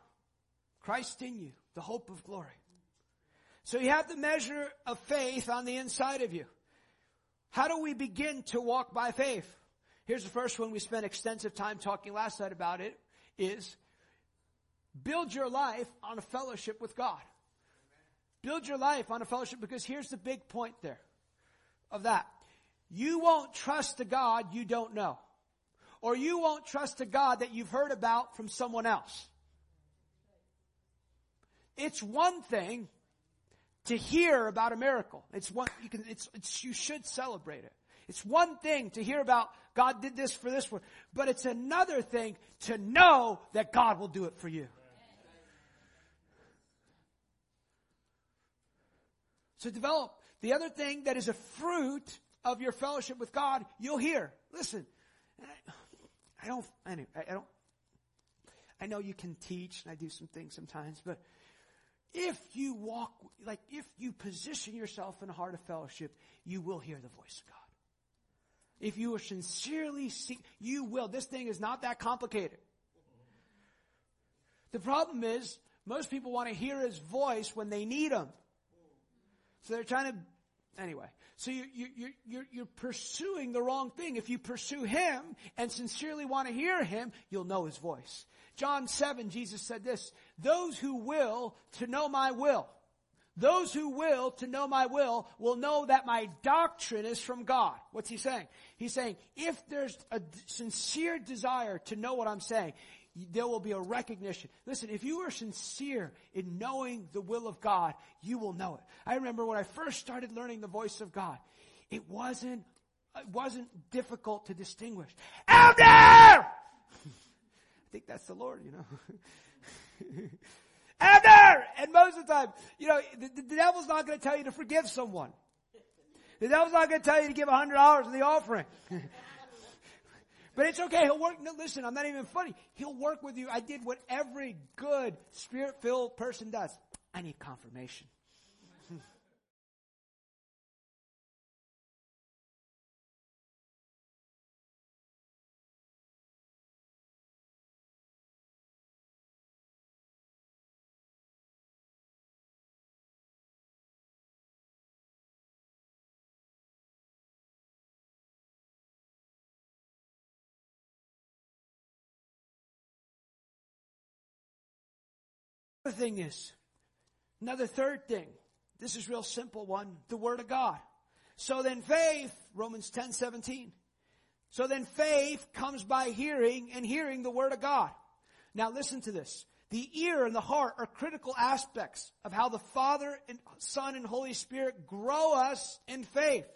Christ in you, the hope of glory. So you have the measure of faith on the inside of you. How do we begin to walk by faith? Here's the first one we spent extensive time talking last night about it is build your life on a fellowship with God. Build your life on a fellowship because here's the big point there of that. You won't trust a God you don't know. Or you won't trust a God that you've heard about from someone else. It's one thing to hear about a miracle. It's one, you can, it's, it's, you should celebrate it. It's one thing to hear about God did this for this one, but it's another thing to know that God will do it for you. To develop. The other thing that is a fruit of your fellowship with God, you'll hear. Listen, I don't, I don't, I know you can teach and I do some things sometimes, but if you walk, like if you position yourself in a heart of fellowship, you will hear the voice of God. If you are sincerely seek, you will. This thing is not that complicated. The problem is, most people want to hear his voice when they need him. So they're trying to, anyway. So you, you, you, you're, you're pursuing the wrong thing. If you pursue him and sincerely want to hear him, you'll know his voice. John 7, Jesus said this, those who will to know my will, those who will to know my will will know that my doctrine is from God. What's he saying? He's saying, if there's a sincere desire to know what I'm saying, there will be a recognition. Listen, if you are sincere in knowing the will of God, you will know it. I remember when I first started learning the voice of God, it wasn't, it wasn't difficult to distinguish. Out! [laughs] I think that's the Lord, you know. [laughs] Out there! And most of the time, you know, the, the devil's not going to tell you to forgive someone. The devil's not going to tell you to give a hundred dollars in the offering. [laughs] But it's okay. He'll work. No, listen, I'm not even funny. He'll work with you. I did what every good spirit filled person does. I need confirmation. [laughs] Another thing is, another third thing. This is real simple one. The Word of God. So then faith, Romans 10, 17. So then faith comes by hearing and hearing the Word of God. Now listen to this. The ear and the heart are critical aspects of how the Father and Son and Holy Spirit grow us in faith.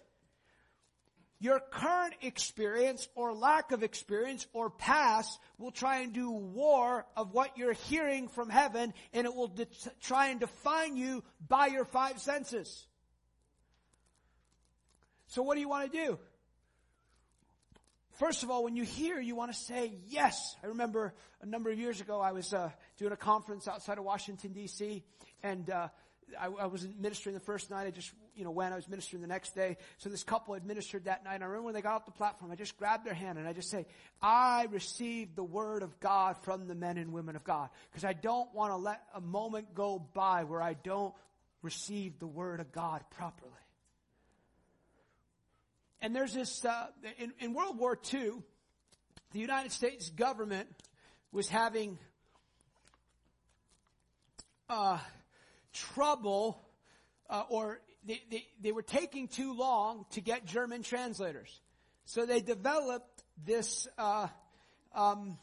Your current experience or lack of experience or past will try and do war of what you're hearing from heaven and it will de- try and define you by your five senses. So what do you want to do? First of all, when you hear, you want to say yes. I remember a number of years ago, I was uh, doing a conference outside of Washington D.C. and uh, I, I was ministering the first night. I just, you know, when I was ministering the next day. So this couple administered that night. And I remember when they got off the platform, I just grabbed their hand and I just say, I received the word of God from the men and women of God. Because I don't want to let a moment go by where I don't receive the word of God properly. And there's this, uh, in, in World War II, the United States government was having, uh, trouble uh, or they, they, they were taking too long to get German translators. So they developed this, uh, um,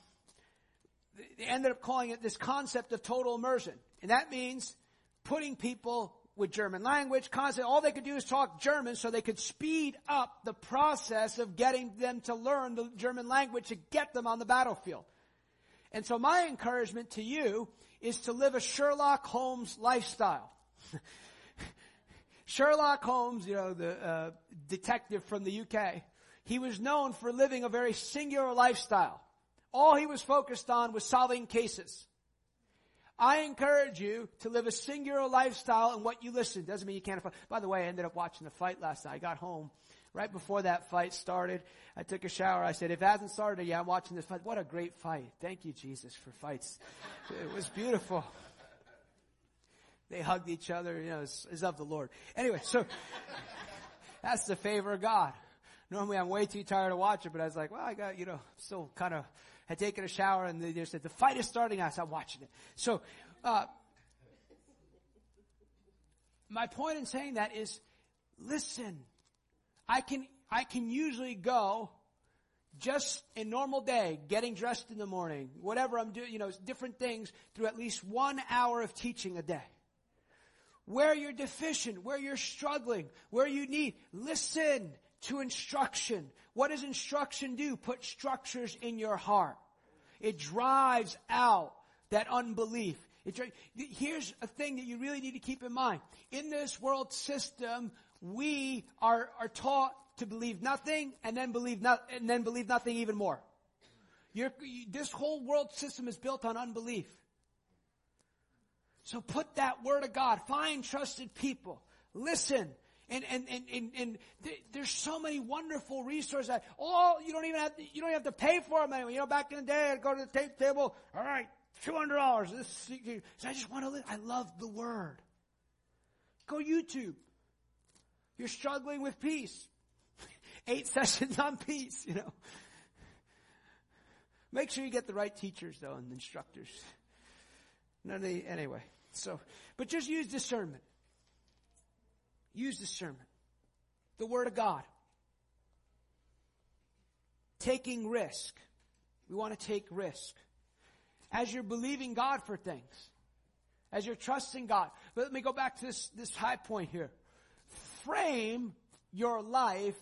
they ended up calling it this concept of total immersion. And that means putting people with German language, constantly. all they could do is talk German so they could speed up the process of getting them to learn the German language to get them on the battlefield. And so my encouragement to you is to live a Sherlock Holmes lifestyle. [laughs] Sherlock Holmes, you know, the uh, detective from the UK, he was known for living a very singular lifestyle. All he was focused on was solving cases. I encourage you to live a singular lifestyle in what you listen. Doesn't mean you can't afford. By the way, I ended up watching the fight last night. I got home right before that fight started. I took a shower. I said, if it hasn't started yet, I'm watching this fight. What a great fight. Thank you, Jesus, for fights. It was beautiful. They hugged each other, you know, it's, it's of the Lord. Anyway, so that's the favor of God. Normally I'm way too tired to watch it, but I was like, well, I got, you know, still kind of had taken a shower and they said, the fight is starting. I started watching it. So, uh, my point in saying that is, listen, I can, I can usually go just a normal day, getting dressed in the morning, whatever I'm doing, you know, different things through at least one hour of teaching a day. Where you're deficient, where you're struggling, where you need, listen to instruction. What does instruction do? Put structures in your heart. It drives out that unbelief. It, here's a thing that you really need to keep in mind. In this world system, we are, are taught to believe nothing and then believe not, and then believe nothing even more. You're, this whole world system is built on unbelief. So put that word of God. Find trusted people. Listen. And, and, and, and, and th- there's so many wonderful resources. That, oh, you don't even have to, you don't have to pay for them anyway. You know, back in the day, I'd go to the tape table. All right. $200. This, I just want to live. I love the word. Go YouTube. You're struggling with peace. [laughs] Eight sessions on peace, you know. Make sure you get the right teachers though and instructors. None of the, anyway. So, but just use discernment. Use discernment. The Word of God. Taking risk. We want to take risk. As you're believing God for things. As you're trusting God. But let me go back to this, this high point here. Frame your life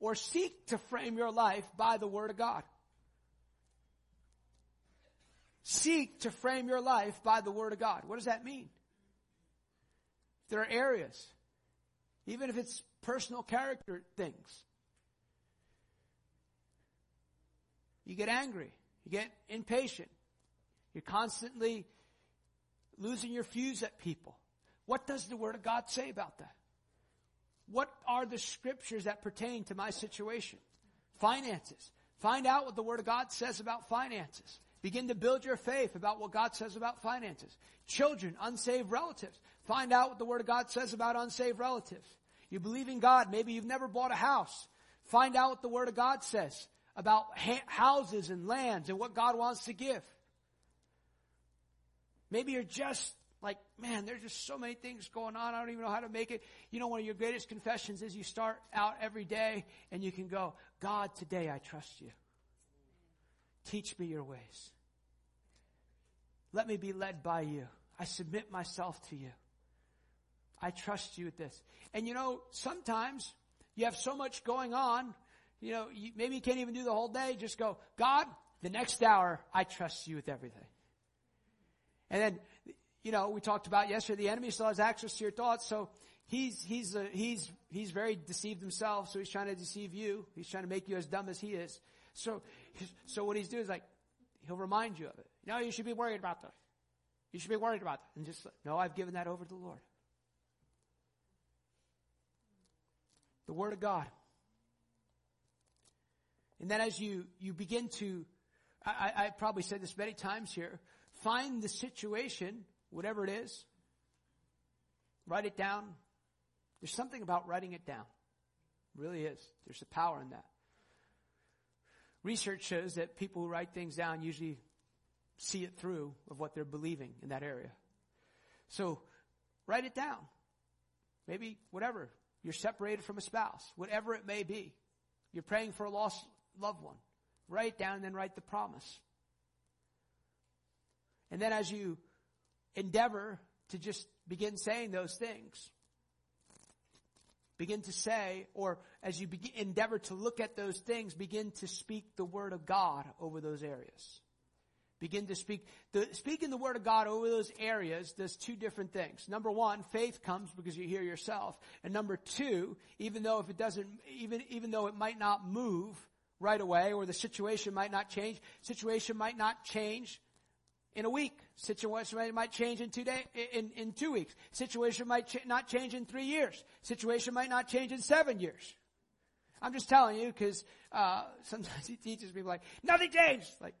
or seek to frame your life by the Word of God. Seek to frame your life by the Word of God. What does that mean? There are areas, even if it's personal character things. You get angry. You get impatient. You're constantly losing your fuse at people. What does the Word of God say about that? What are the scriptures that pertain to my situation? Finances. Find out what the Word of God says about finances. Begin to build your faith about what God says about finances. Children, unsaved relatives. Find out what the Word of God says about unsaved relatives. You believe in God. Maybe you've never bought a house. Find out what the Word of God says about ha- houses and lands and what God wants to give. Maybe you're just like, man, there's just so many things going on. I don't even know how to make it. You know, one of your greatest confessions is you start out every day and you can go, God, today I trust you. Teach me your ways. Let me be led by you. I submit myself to you. I trust you with this. And you know, sometimes you have so much going on, you know, you, maybe you can't even do the whole day. Just go, God, the next hour, I trust you with everything. And then, you know, we talked about yesterday, the enemy still has access to your thoughts, so he's, he's, uh, he's, he's very deceived himself, so he's trying to deceive you. He's trying to make you as dumb as he is. So, so what he's doing is like, he'll remind you of it. No, you should be worried about that. You should be worried about that. And just, no, I've given that over to the Lord. The Word of God. And then as you, you begin to, I, I probably said this many times here, find the situation, whatever it is, write it down. There's something about writing it down. really is. There's a power in that. Research shows that people who write things down usually see it through of what they're believing in that area. So write it down. Maybe whatever. You're separated from a spouse, whatever it may be. You're praying for a lost loved one. Write it down and then write the promise. And then as you endeavor to just begin saying those things, begin to say, or as you begin, endeavor to look at those things, begin to speak the word of God over those areas. Begin to speak, the, speaking the word of God over those areas does two different things. Number one, faith comes because you hear yourself. And number two, even though if it doesn't, even, even though it might not move right away or the situation might not change, situation might not change in a week. Situation might change in two days, in, in two weeks. Situation might ch- not change in three years. Situation might not change in seven years. I'm just telling you because uh, [laughs] sometimes he teaches people like nothing changed. Like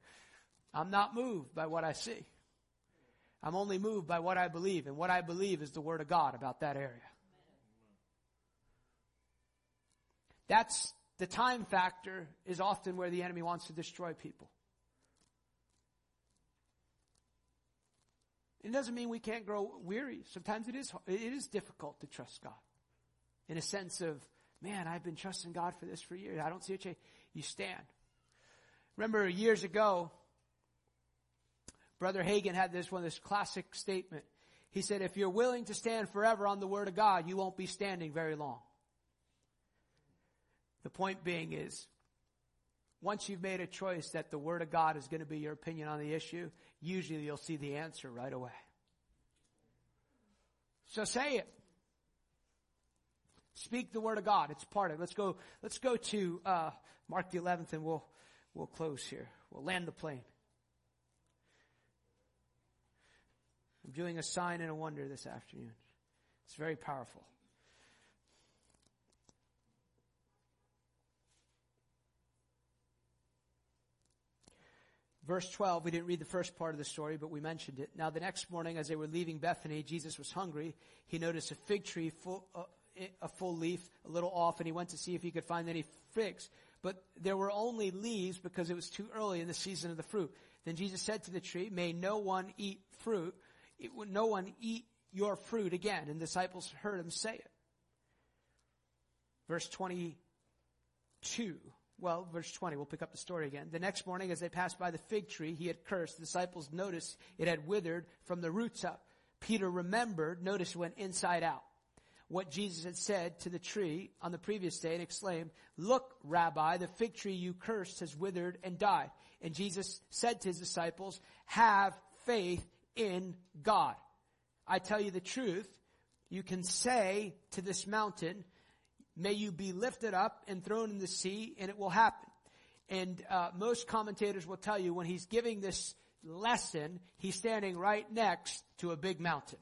I'm not moved by what I see. I'm only moved by what I believe, and what I believe is the word of God about that area. That's the time factor is often where the enemy wants to destroy people. It doesn't mean we can't grow weary. Sometimes it is, it is difficult to trust God. In a sense of, man, I've been trusting God for this for years. I don't see a change. You stand. Remember years ago, Brother Hagin had this one, this classic statement. He said, if you're willing to stand forever on the Word of God, you won't be standing very long. The point being is, once you've made a choice that the Word of God is going to be your opinion on the issue, usually you'll see the answer right away. So say it. Speak the Word of God. It's part of it. Let's go, let's go to, uh, Mark the 11th and we'll, we'll close here. We'll land the plane. I'm doing a sign and a wonder this afternoon. It's very powerful. Verse 12, we didn't read the first part of the story, but we mentioned it. Now the next morning as they were leaving Bethany, Jesus was hungry. He noticed a fig tree full, uh, a full leaf a little off and he went to see if he could find any figs. But there were only leaves because it was too early in the season of the fruit. Then Jesus said to the tree, may no one eat fruit, it, no one eat your fruit again. And disciples heard him say it. Verse 22. Well, verse 20, we'll pick up the story again. The next morning, as they passed by the fig tree, he had cursed. The disciples noticed it had withered from the roots up. Peter remembered, notice went inside out, what Jesus had said to the tree on the previous day and exclaimed, Look, Rabbi, the fig tree you cursed has withered and died. And Jesus said to his disciples, Have faith in God. I tell you the truth, you can say to this mountain, May you be lifted up and thrown in the sea, and it will happen. And uh, most commentators will tell you when he's giving this lesson, he's standing right next to a big mountain.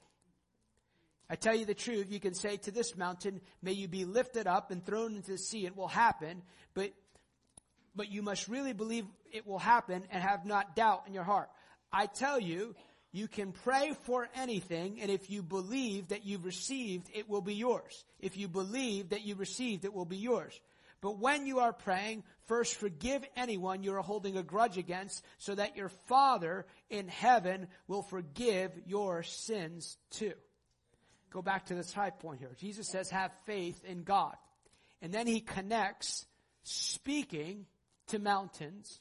I tell you the truth, you can say to this mountain, may you be lifted up and thrown into the sea. It will happen, but, but you must really believe it will happen and have not doubt in your heart. I tell you, you can pray for anything, and if you believe that you've received, it will be yours. If you believe that you received, it will be yours. But when you are praying, first forgive anyone you are holding a grudge against, so that your Father in heaven will forgive your sins too. Go back to this high point here. Jesus says, have faith in God. And then he connects speaking to mountains.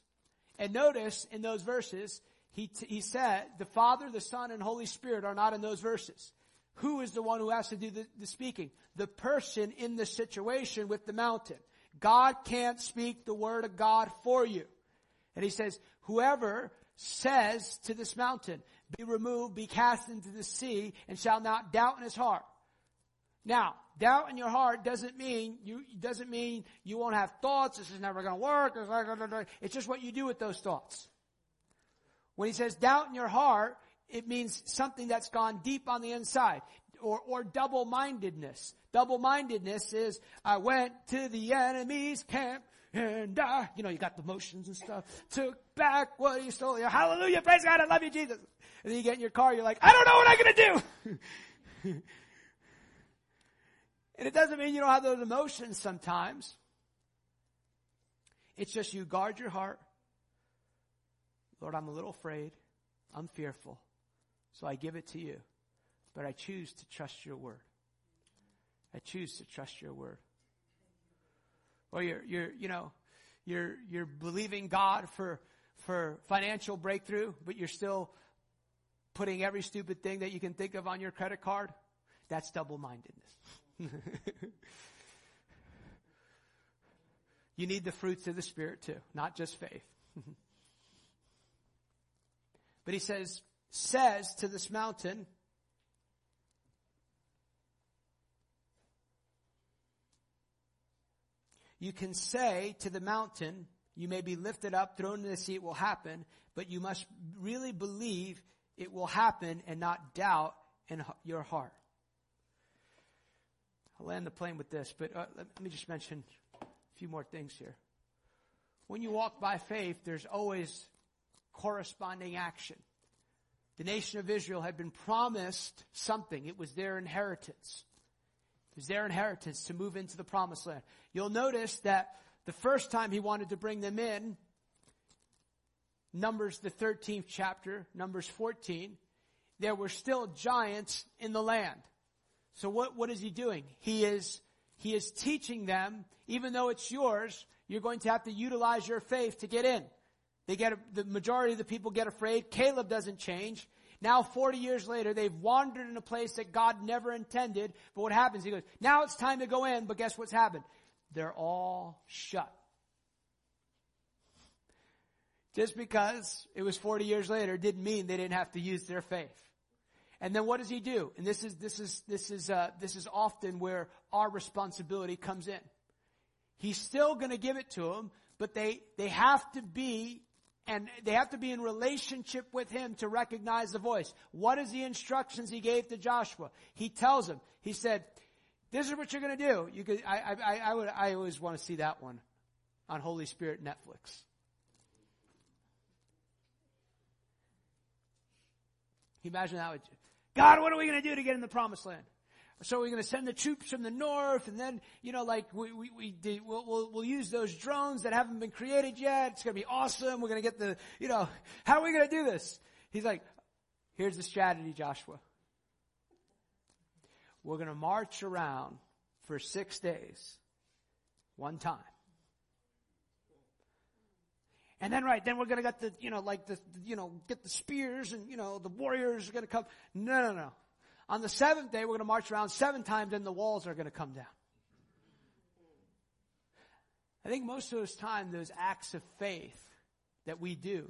And notice in those verses, he, t- he said, the Father, the Son, and Holy Spirit are not in those verses. Who is the one who has to do the, the speaking? The person in the situation with the mountain. God can't speak the word of God for you. And he says, whoever says to this mountain, be removed, be cast into the sea, and shall not doubt in his heart. Now, doubt in your heart doesn't mean you doesn't mean you won't have thoughts. This is never going to work. It's just what you do with those thoughts. When he says doubt in your heart, it means something that's gone deep on the inside. Or, or double-mindedness. Double-mindedness is, I went to the enemy's camp and I, you know, you got the motions and stuff, took back what he stole. Hallelujah, praise God, I love you, Jesus. And then you get in your car, you're like, I don't know what I'm gonna do. [laughs] and it doesn't mean you don't have those emotions sometimes. It's just you guard your heart, Lord, I'm a little afraid. I'm fearful. So I give it to you. But I choose to trust your word. I choose to trust your word. Or you're, you're, you know, you're, you're believing God for, for financial breakthrough, but you're still putting every stupid thing that you can think of on your credit card. That's double-mindedness. [laughs] you need the fruits of the Spirit too, not just faith. But he says, says to this mountain, You can say to the mountain, you may be lifted up, thrown into the sea, it will happen, but you must really believe it will happen and not doubt in your heart. I'll land the plane with this, but uh, let me just mention a few more things here. When you walk by faith, there's always corresponding action. The nation of Israel had been promised something. It was their inheritance. It was their inheritance to move into the promised land. You'll notice that the first time he wanted to bring them in, Numbers, the 13th chapter, Numbers 14, there were still giants in the land. So what, what is he doing? He is, he is teaching them, even though it's yours, you're going to have to utilize your faith to get in. They get, the majority of the people get afraid. Caleb doesn't change. Now 40 years later, they've wandered in a place that God never intended. But what happens? He goes, now it's time to go in, but guess what's happened? They're all shut. Just because it was 40 years later didn't mean they didn't have to use their faith. And then what does he do? And this is, this is, this is, uh, this is often where our responsibility comes in. He's still gonna give it to them, but they, they have to be and they have to be in relationship with him to recognize the voice. What is the instructions he gave to Joshua? He tells him, he said, this is what you're going to do. You could, I, I, I would, I always want to see that one on Holy Spirit Netflix. Imagine that. God, what are we going to do to get in the promised land? So we're going to send the troops from the north, and then you know, like we we, we we'll, we'll we'll use those drones that haven't been created yet. It's going to be awesome. We're going to get the you know, how are we going to do this? He's like, here's the strategy, Joshua. We're going to march around for six days, one time. And then, right, then we're gonna get the, you know, like the, you know, get the spears and, you know, the warriors are gonna come. No, no, no. On the seventh day, we're gonna march around seven times and the walls are gonna come down. I think most of those times, those acts of faith that we do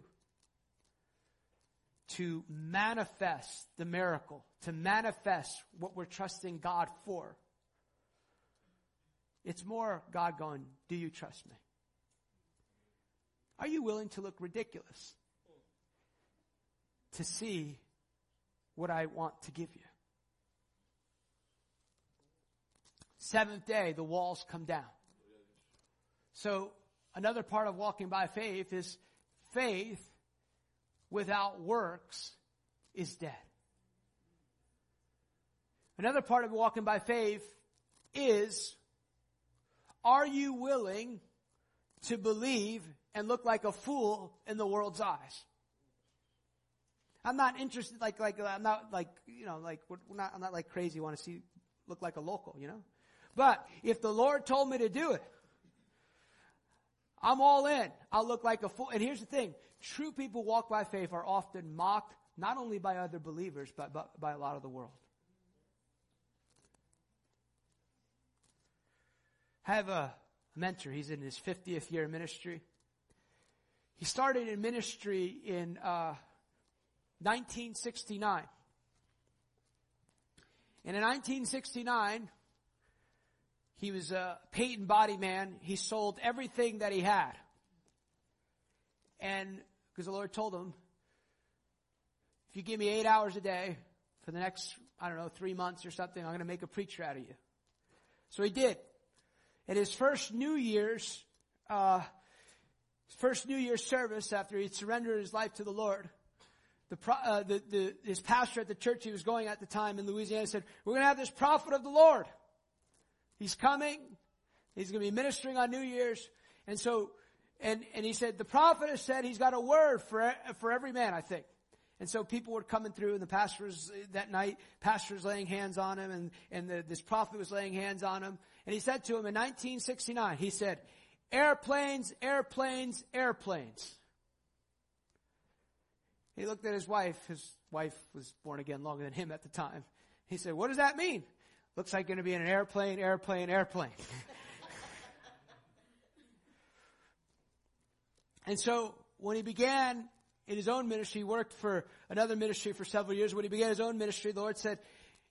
to manifest the miracle, to manifest what we're trusting God for, it's more God going, do you trust me? Are you willing to look ridiculous to see what I want to give you? Seventh day, the walls come down. So another part of walking by faith is faith without works is dead. Another part of walking by faith is are you willing to believe and look like a fool in the world's eyes. I'm not interested, like, like, I'm not like, you know, like, we're not, I'm not like crazy, want to see, look like a local, you know? But if the Lord told me to do it, I'm all in. I'll look like a fool. And here's the thing. True people walk by faith are often mocked, not only by other believers, but, by a lot of the world. I have a mentor. He's in his 50th year ministry. He started in ministry in uh, 1969. And in 1969, he was a paint and body man. He sold everything that he had. And because the Lord told him, if you give me eight hours a day for the next, I don't know, three months or something, I'm going to make a preacher out of you. So he did. At his first New Year's, uh, first New Year's service after he surrendered his life to the Lord, the, uh, the, the, his pastor at the church he was going at the time in Louisiana said, we're going to have this prophet of the Lord. He's coming. He's going to be ministering on New Year's. And so, and, and he said, the prophet has said he's got a word for, for every man, I think. And so people were coming through and the pastors uh, that night, pastors laying hands on him and, and the, this prophet was laying hands on him. And he said to him in 1969, he said, Airplanes, airplanes, airplanes. He looked at his wife. His wife was born again longer than him at the time. He said, what does that mean? Looks like going to be in an airplane, airplane, airplane. [laughs] and so when he began in his own ministry, he worked for another ministry for several years. When he began his own ministry, the Lord said,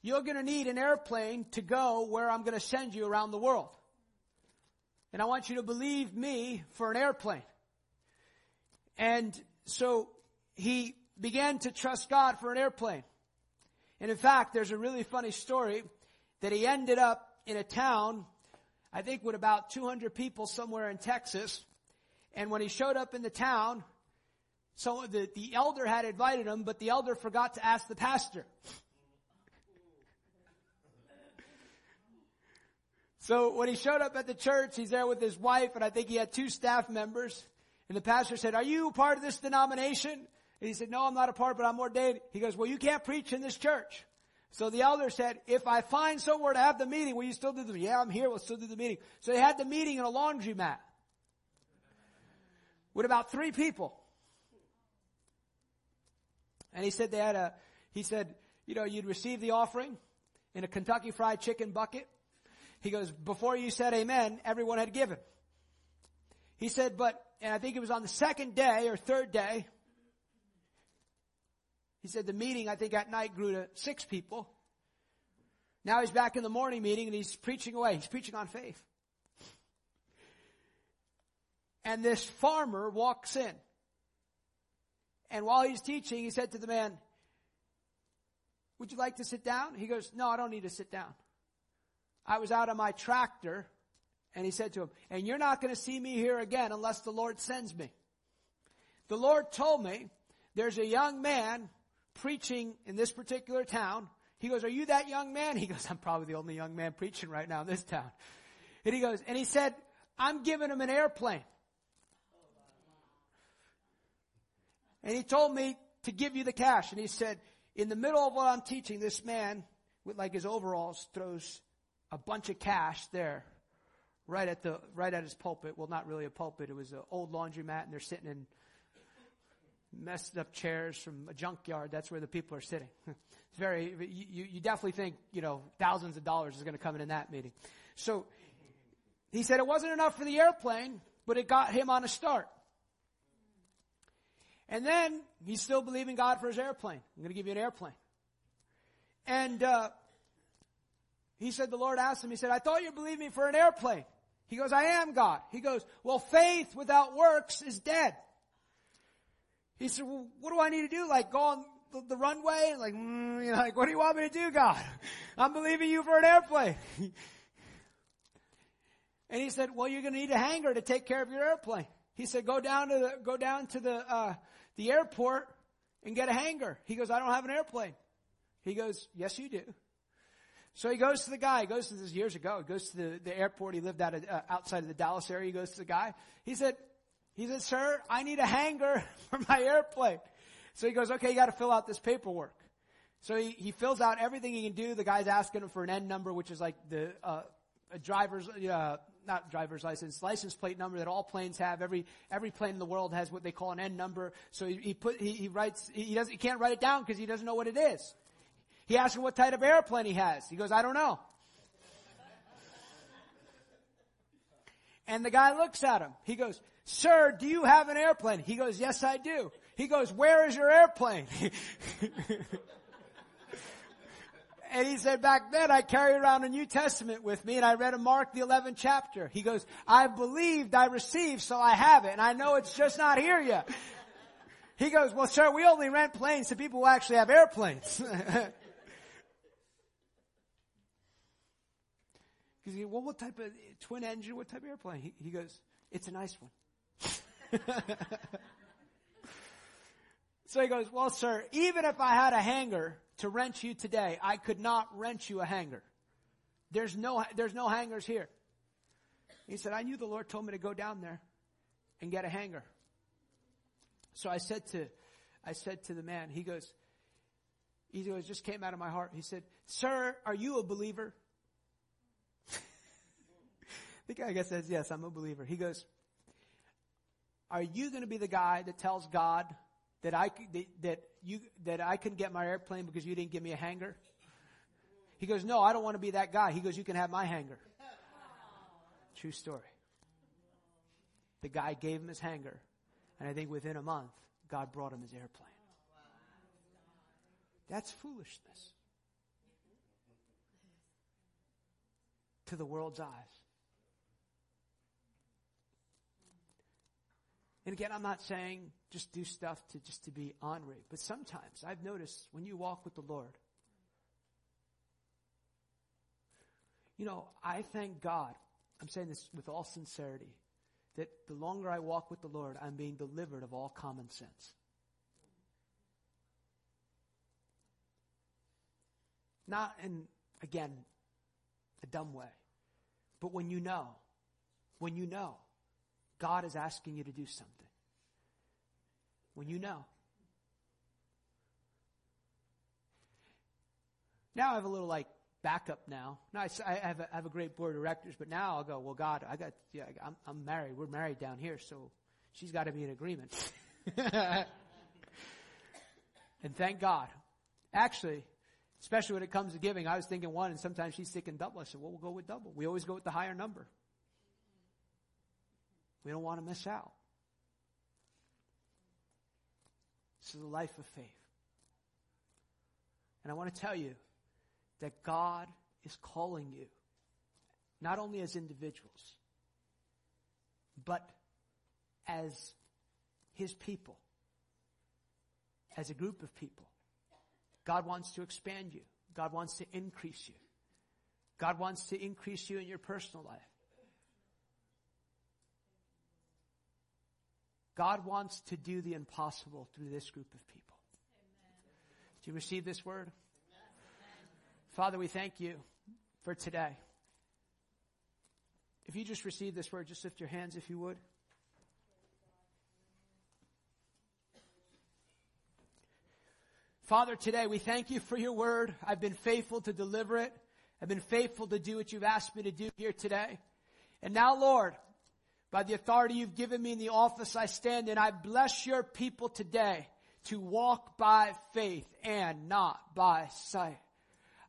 you're going to need an airplane to go where I'm going to send you around the world. And I want you to believe me for an airplane. And so he began to trust God for an airplane. And in fact, there's a really funny story that he ended up in a town, I think with about 200 people somewhere in Texas. And when he showed up in the town, so the, the elder had invited him, but the elder forgot to ask the pastor. So when he showed up at the church, he's there with his wife, and I think he had two staff members. And the pastor said, are you part of this denomination? And he said, no, I'm not a part, but I'm ordained. He goes, well, you can't preach in this church. So the elder said, if I find somewhere to have the meeting, will you still do the meeting? Yeah, I'm here, we'll still do the meeting. So they had the meeting in a laundromat. With about three people. And he said they had a, he said, you know, you'd receive the offering in a Kentucky fried chicken bucket. He goes, before you said amen, everyone had given. He said, but, and I think it was on the second day or third day, he said the meeting, I think at night grew to six people. Now he's back in the morning meeting and he's preaching away. He's preaching on faith. And this farmer walks in. And while he's teaching, he said to the man, would you like to sit down? He goes, no, I don't need to sit down. I was out on my tractor and he said to him, and you're not going to see me here again unless the Lord sends me. The Lord told me there's a young man preaching in this particular town. He goes, are you that young man? He goes, I'm probably the only young man preaching right now in this town. And he goes, and he said, I'm giving him an airplane. And he told me to give you the cash. And he said, in the middle of what I'm teaching, this man with like his overalls throws a bunch of cash there right at the, right at his pulpit. Well, not really a pulpit. It was an old laundromat and they're sitting in messed up chairs from a junkyard. That's where the people are sitting. [laughs] It's very, you, you definitely think, you know, thousands of dollars is going to come in in that meeting. So he said it wasn't enough for the airplane, but it got him on a start. And then he's still believing God for his airplane. I'm going to give you an airplane. And uh, he said, the Lord asked him, he said, I thought you believed me for an airplane. He goes, I am God. He goes, well, faith without works is dead. He said, well, what do I need to do? Like go on the, the runway? Like, mm, you know, like, what do you want me to do, God? I'm believing you for an airplane. [laughs] and he said, well, you're going to need a hangar to take care of your airplane. He said, go down to the, go down to the, uh, the airport and get a hangar. He goes, I don't have an airplane. He goes, yes, you do. So he goes to the guy. He goes to this years ago. He goes to the, the airport. He lived out of, uh, outside of the Dallas area. He goes to the guy. He said, he said, sir, I need a hangar [laughs] for my airplane. So he goes, okay, you gotta fill out this paperwork. So he, he fills out everything he can do. The guy's asking him for an N number, which is like the, uh, a driver's, uh, not driver's license, license plate number that all planes have. Every, every plane in the world has what they call an N number. So he, he put, he, he writes, he doesn't, he can't write it down because he doesn't know what it is. He asks him what type of airplane he has. He goes, I don't know. And the guy looks at him. He goes, sir, do you have an airplane? He goes, yes, I do. He goes, where is your airplane? [laughs] and he said, back then I carried around a New Testament with me and I read a Mark the 11th chapter. He goes, I believed, I received, so I have it. And I know it's just not here yet. He goes, well sir, we only rent planes to people who actually have airplanes. [laughs] Because he, goes, well, what type of twin engine, what type of airplane? He, he goes, it's a nice one. So he goes, well, sir, even if I had a hanger to rent you today, I could not rent you a hanger. There's no, there's no hangars here. He said, I knew the Lord told me to go down there and get a hanger. So I said to, I said to the man, he goes, he goes, just came out of my heart. He said, sir, are you a believer? [laughs] the guy, says, yes, I'm a believer. He goes, are you going to be the guy that tells God that I that you that I couldn't get my airplane because you didn't give me a hangar? He goes, "No, I don't want to be that guy." He goes, "You can have my hangar." True story. The guy gave him his hangar, and I think within a month, God brought him his airplane. That's foolishness to the world's eyes. And again, I'm not saying just do stuff to just to be honorary, but sometimes I've noticed when you walk with the Lord, you know, I thank God. I'm saying this with all sincerity that the longer I walk with the Lord, I'm being delivered of all common sense. Not in, again, a dumb way, but when you know, when you know God is asking you to do something. When you know. Now I have a little like backup now. Now I, have, a, I have a great board of directors, but now I'll go, well, God, I got, yeah, I'm, I'm married. We're married down here, so she's got to be in agreement. [laughs] and thank God. Actually, especially when it comes to giving, I was thinking one, and sometimes she's thinking double. I said, well, we'll go with double. We always go with the higher number. We don't want to miss out. This is a life of faith. And I want to tell you that God is calling you, not only as individuals, but as His people, as a group of people. God wants to expand you. God wants to increase you. God wants to increase you in your personal life. God wants to do the impossible through this group of people. Do you receive this word? Father, we thank you for today. If you just receive this word, just lift your hands if you would. Father, today we thank you for your word. I've been faithful to deliver it. I've been faithful to do what you've asked me to do here today. And now, Lord, by the authority you've given me in the office I stand in, I bless your people today to walk by faith and not by sight.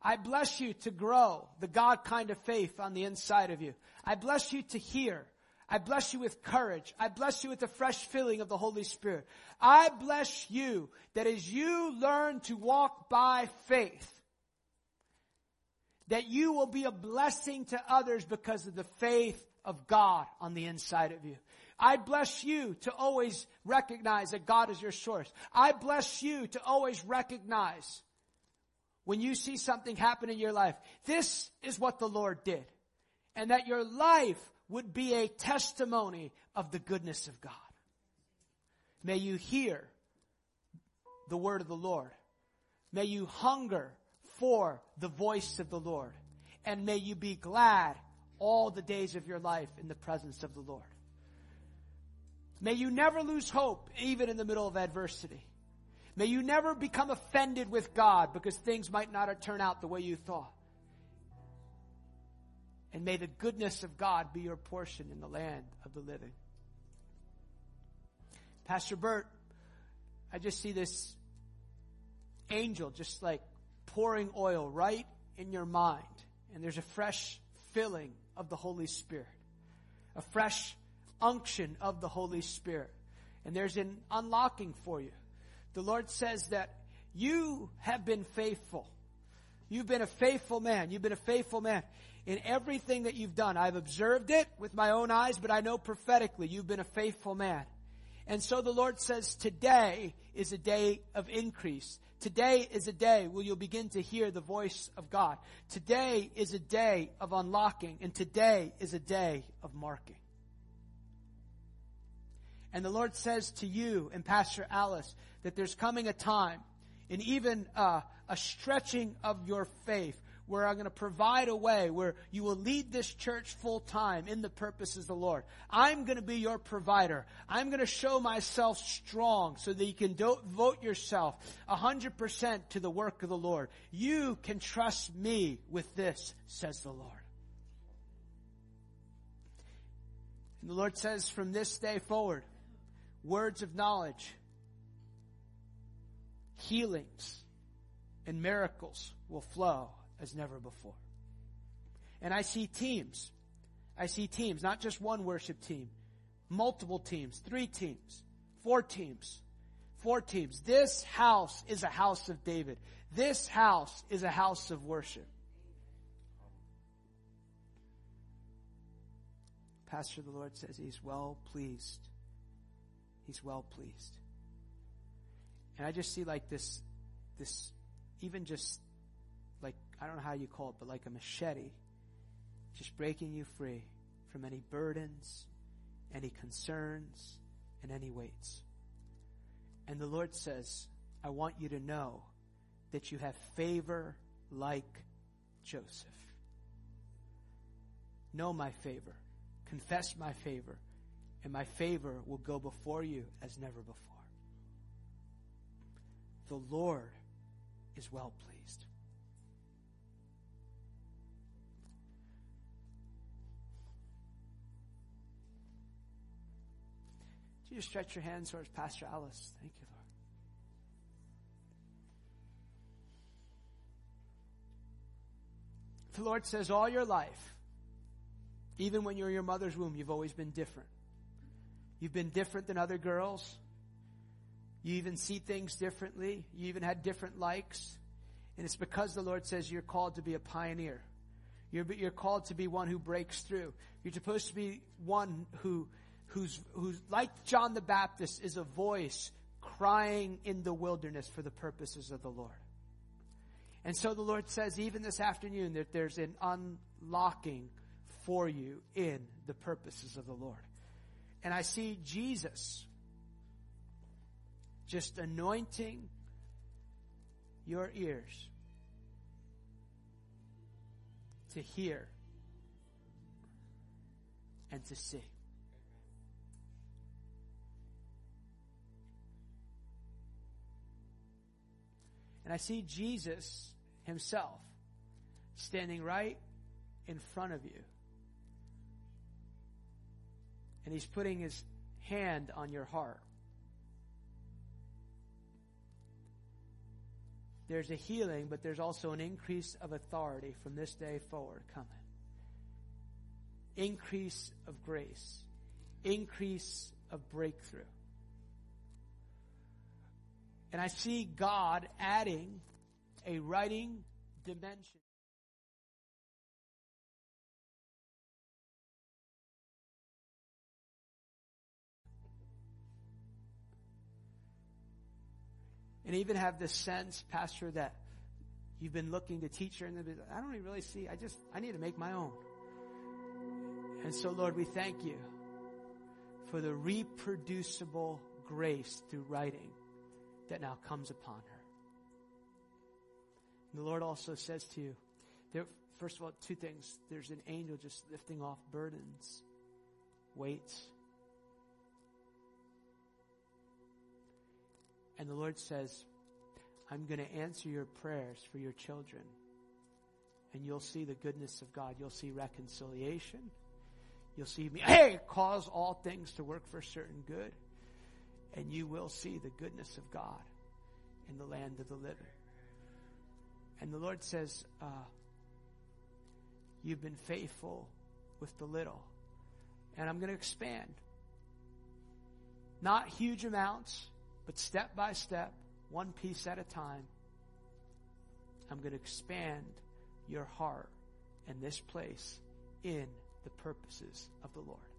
I bless you to grow the God kind of faith on the inside of you. I bless you to hear. I bless you with courage. I bless you with the fresh filling of the Holy Spirit. I bless you that as you learn to walk by faith, that you will be a blessing to others because of the faith of God on the inside of you. I bless you to always recognize that God is your source. I bless you to always recognize when you see something happen in your life, this is what the Lord did. And that your life would be a testimony of the goodness of God. May you hear the word of the Lord. May you hunger for the voice of the Lord. And may you be glad all the days of your life in the presence of the Lord. May you never lose hope, even in the middle of adversity. May you never become offended with God because things might not turn out the way you thought. And may the goodness of God be your portion in the land of the living. Pastor Bert, I just see this angel just like pouring oil right in your mind. And there's a fresh filling of the Holy Spirit, a fresh unction of the Holy Spirit. And there's an unlocking for you. The Lord says that you have been faithful. You've been a faithful man. You've been a faithful man in everything that you've done. I've observed it with my own eyes, but I know prophetically you've been a faithful man. And so the Lord says today is a day of increase. Today is a day where you'll begin to hear the voice of God. Today is a day of unlocking, and today is a day of marking. And the Lord says to you and Pastor Alice that there's coming a time, and even uh, a stretching of your faith, where I'm going to provide a way where you will lead this church full time in the purposes of the Lord. I'm going to be your provider. I'm going to show myself strong so that you can devote yourself 100% to the work of the Lord. You can trust me with this, says the Lord. And the Lord says from this day forward, words of knowledge, healings, and miracles will flow as never before. And I see teams. I see teams, not just one worship team, multiple teams, three teams, four teams, four teams. This house is a house of David. This house is a house of worship. Pastor, the Lord says he's well pleased. He's well pleased. And I just see like this, this, even just I don't know how you call it, but like a machete, just breaking you free from any burdens, any concerns, and any weights. And the Lord says, I want you to know that you have favor like Joseph. Know my favor. Confess my favor. And my favor will go before you as never before. The Lord is well pleased. You just stretch your hands towards Pastor Alice? Thank you, Lord. The Lord says, all your life, even when you're in your mother's womb, you've always been different. You've been different than other girls. You even see things differently. You even had different likes. And it's because the Lord says you're called to be a pioneer. You're, you're called to be one who breaks through. You're supposed to be one who who's, who's like John the Baptist is a voice crying in the wilderness for the purposes of the Lord. And so the Lord says, even this afternoon, that there's an unlocking for you in the purposes of the Lord. And I see Jesus just anointing your ears to hear and to see. And I see Jesus himself standing right in front of you. And he's putting his hand on your heart. There's a healing, but there's also an increase of authority from this day forward coming. Increase of grace. Increase of breakthrough. And I see God adding a writing dimension. And even have this sense, Pastor, that you've been looking to teacher and I don't even really see, I just, I need to make my own. And so, Lord, we thank you for the reproducible grace through writing that now comes upon her. And the Lord also says to you, there, first of all, two things. There's an angel just lifting off burdens, weights. And the Lord says, I'm going to answer your prayers for your children. And you'll see the goodness of God. You'll see reconciliation. You'll see me, hey, cause all things to work for certain good and you will see the goodness of God in the land of the living. And the Lord says, uh, You've been faithful with the little, and I'm going to expand. Not huge amounts, but step by step, one piece at a time. I'm going to expand your heart and this place in the purposes of the Lord.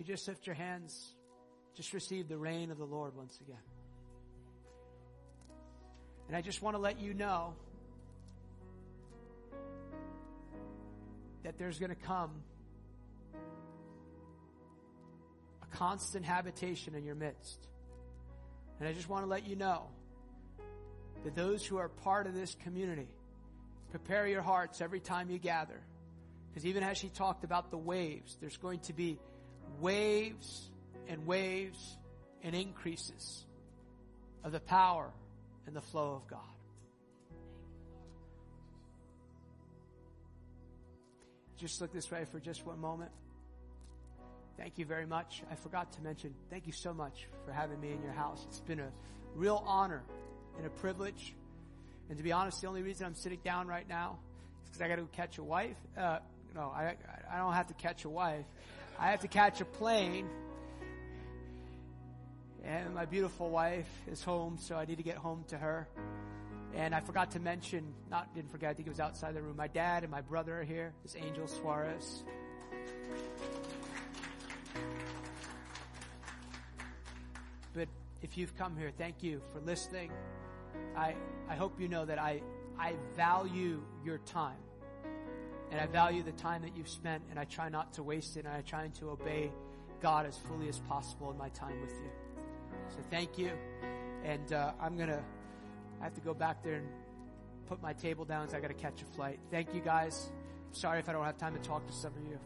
You just lift your hands. Just receive the rain of the Lord once again. And I just want to let you know that there's going to come a constant habitation in your midst. And I just want to let you know that those who are part of this community, prepare your hearts every time you gather. Because even as she talked about the waves, there's going to be waves and waves and increases of the power and the flow of God. Just look this way for just one moment. Thank you very much. I forgot to mention, thank you so much for having me in your house. It's been a real honor and a privilege. And to be honest, the only reason I'm sitting down right now is because I got to catch a wife. Uh, no, I, I don't have to catch a wife. I have to catch a plane. And my beautiful wife is home, so I need to get home to her. And I forgot to mention, not didn't forget, I think it was outside the room. My dad and my brother are here. This Angel Suarez. But if you've come here, thank you for listening. I, I hope you know that I, I value your time. And I value the time that you've spent, and I try not to waste it, and I try to obey God as fully as possible in my time with you. So thank you. And uh, I'm going to, I have to go back there and put my table down because I got to catch a flight. Thank you guys. Sorry if I don't have time to talk to some of you.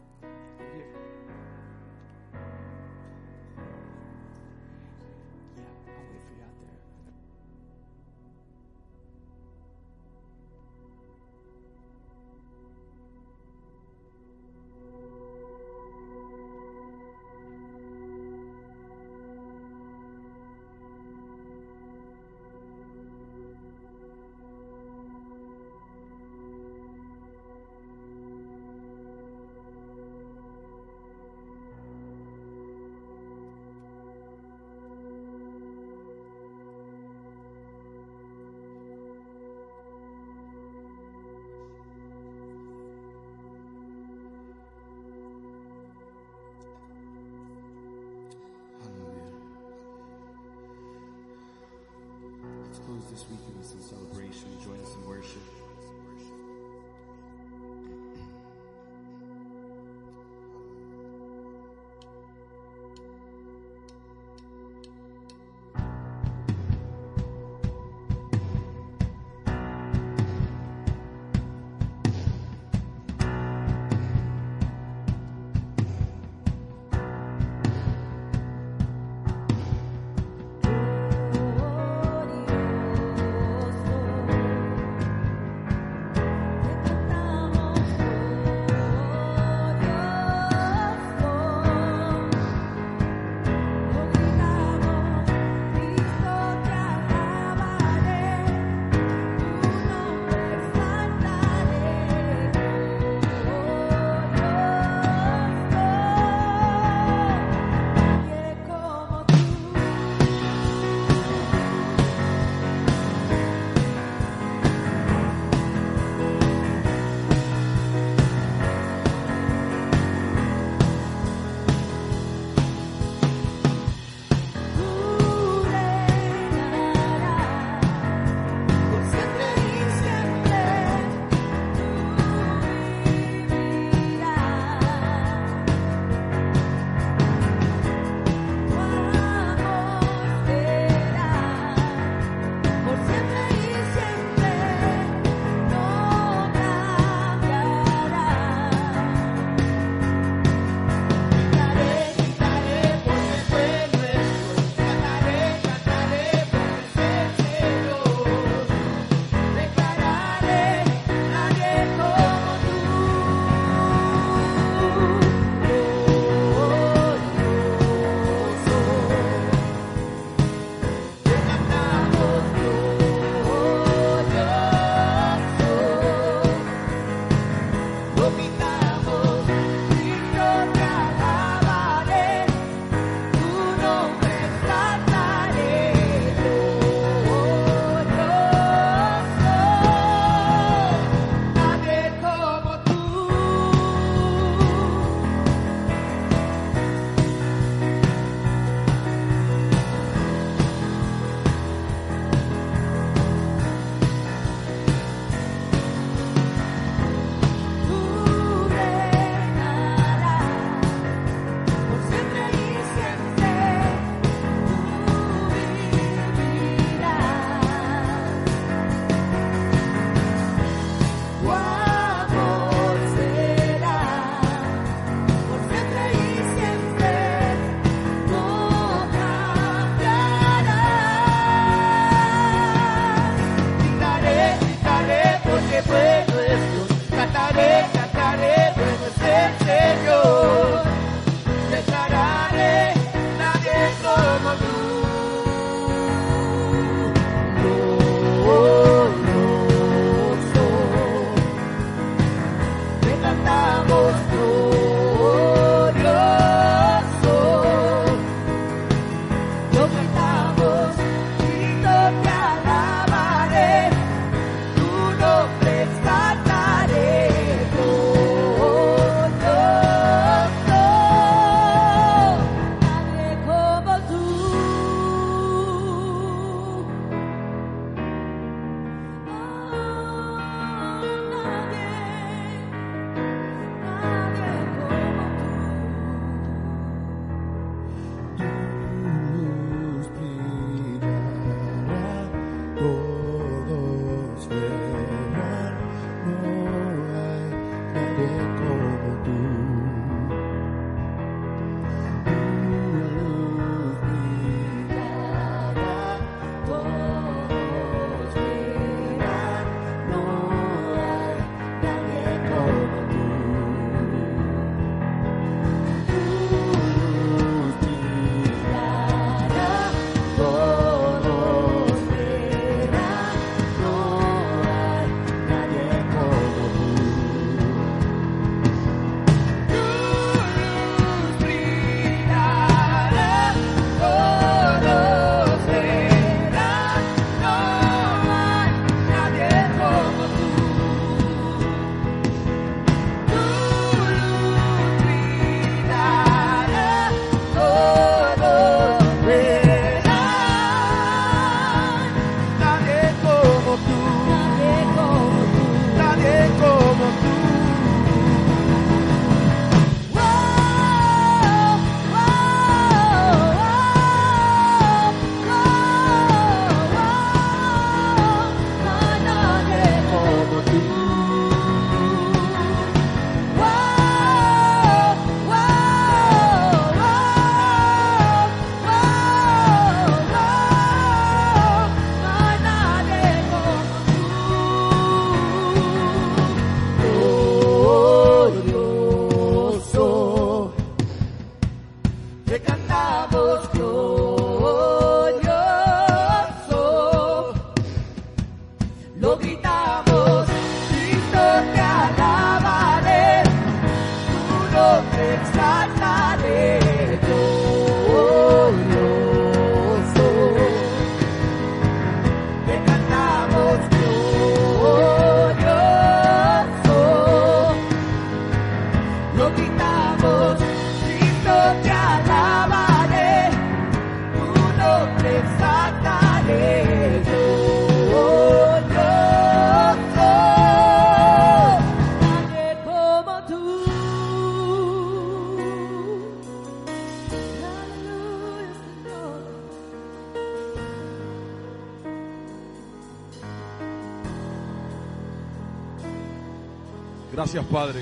Gracias, Padre.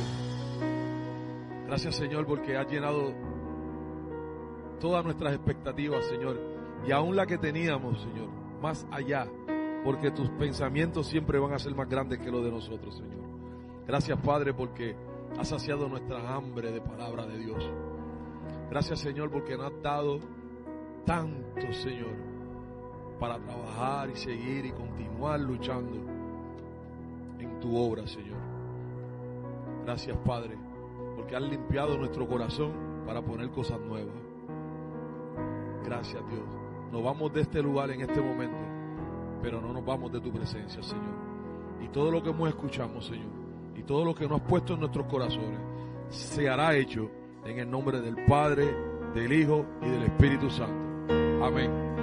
Gracias, Señor, porque has llenado todas nuestras expectativas, Señor. Y aún la que teníamos, Señor, más allá. Porque tus pensamientos siempre van a ser más grandes que los de nosotros, Señor. Gracias, Padre, porque has saciado nuestra hambre de palabra de Dios. Gracias, Señor, porque nos has dado tanto, Señor, para trabajar y seguir y continuar luchando en tu obra, Señor. Gracias, Padre, porque has limpiado nuestro corazón para poner cosas nuevas. Gracias, Dios. Nos vamos de este lugar en este momento, pero no nos vamos de tu presencia, Señor. Y todo lo que hemos escuchado, Señor, y todo lo que nos has puesto en nuestros corazones, se hará hecho en el nombre del Padre, del Hijo y del Espíritu Santo. Amén.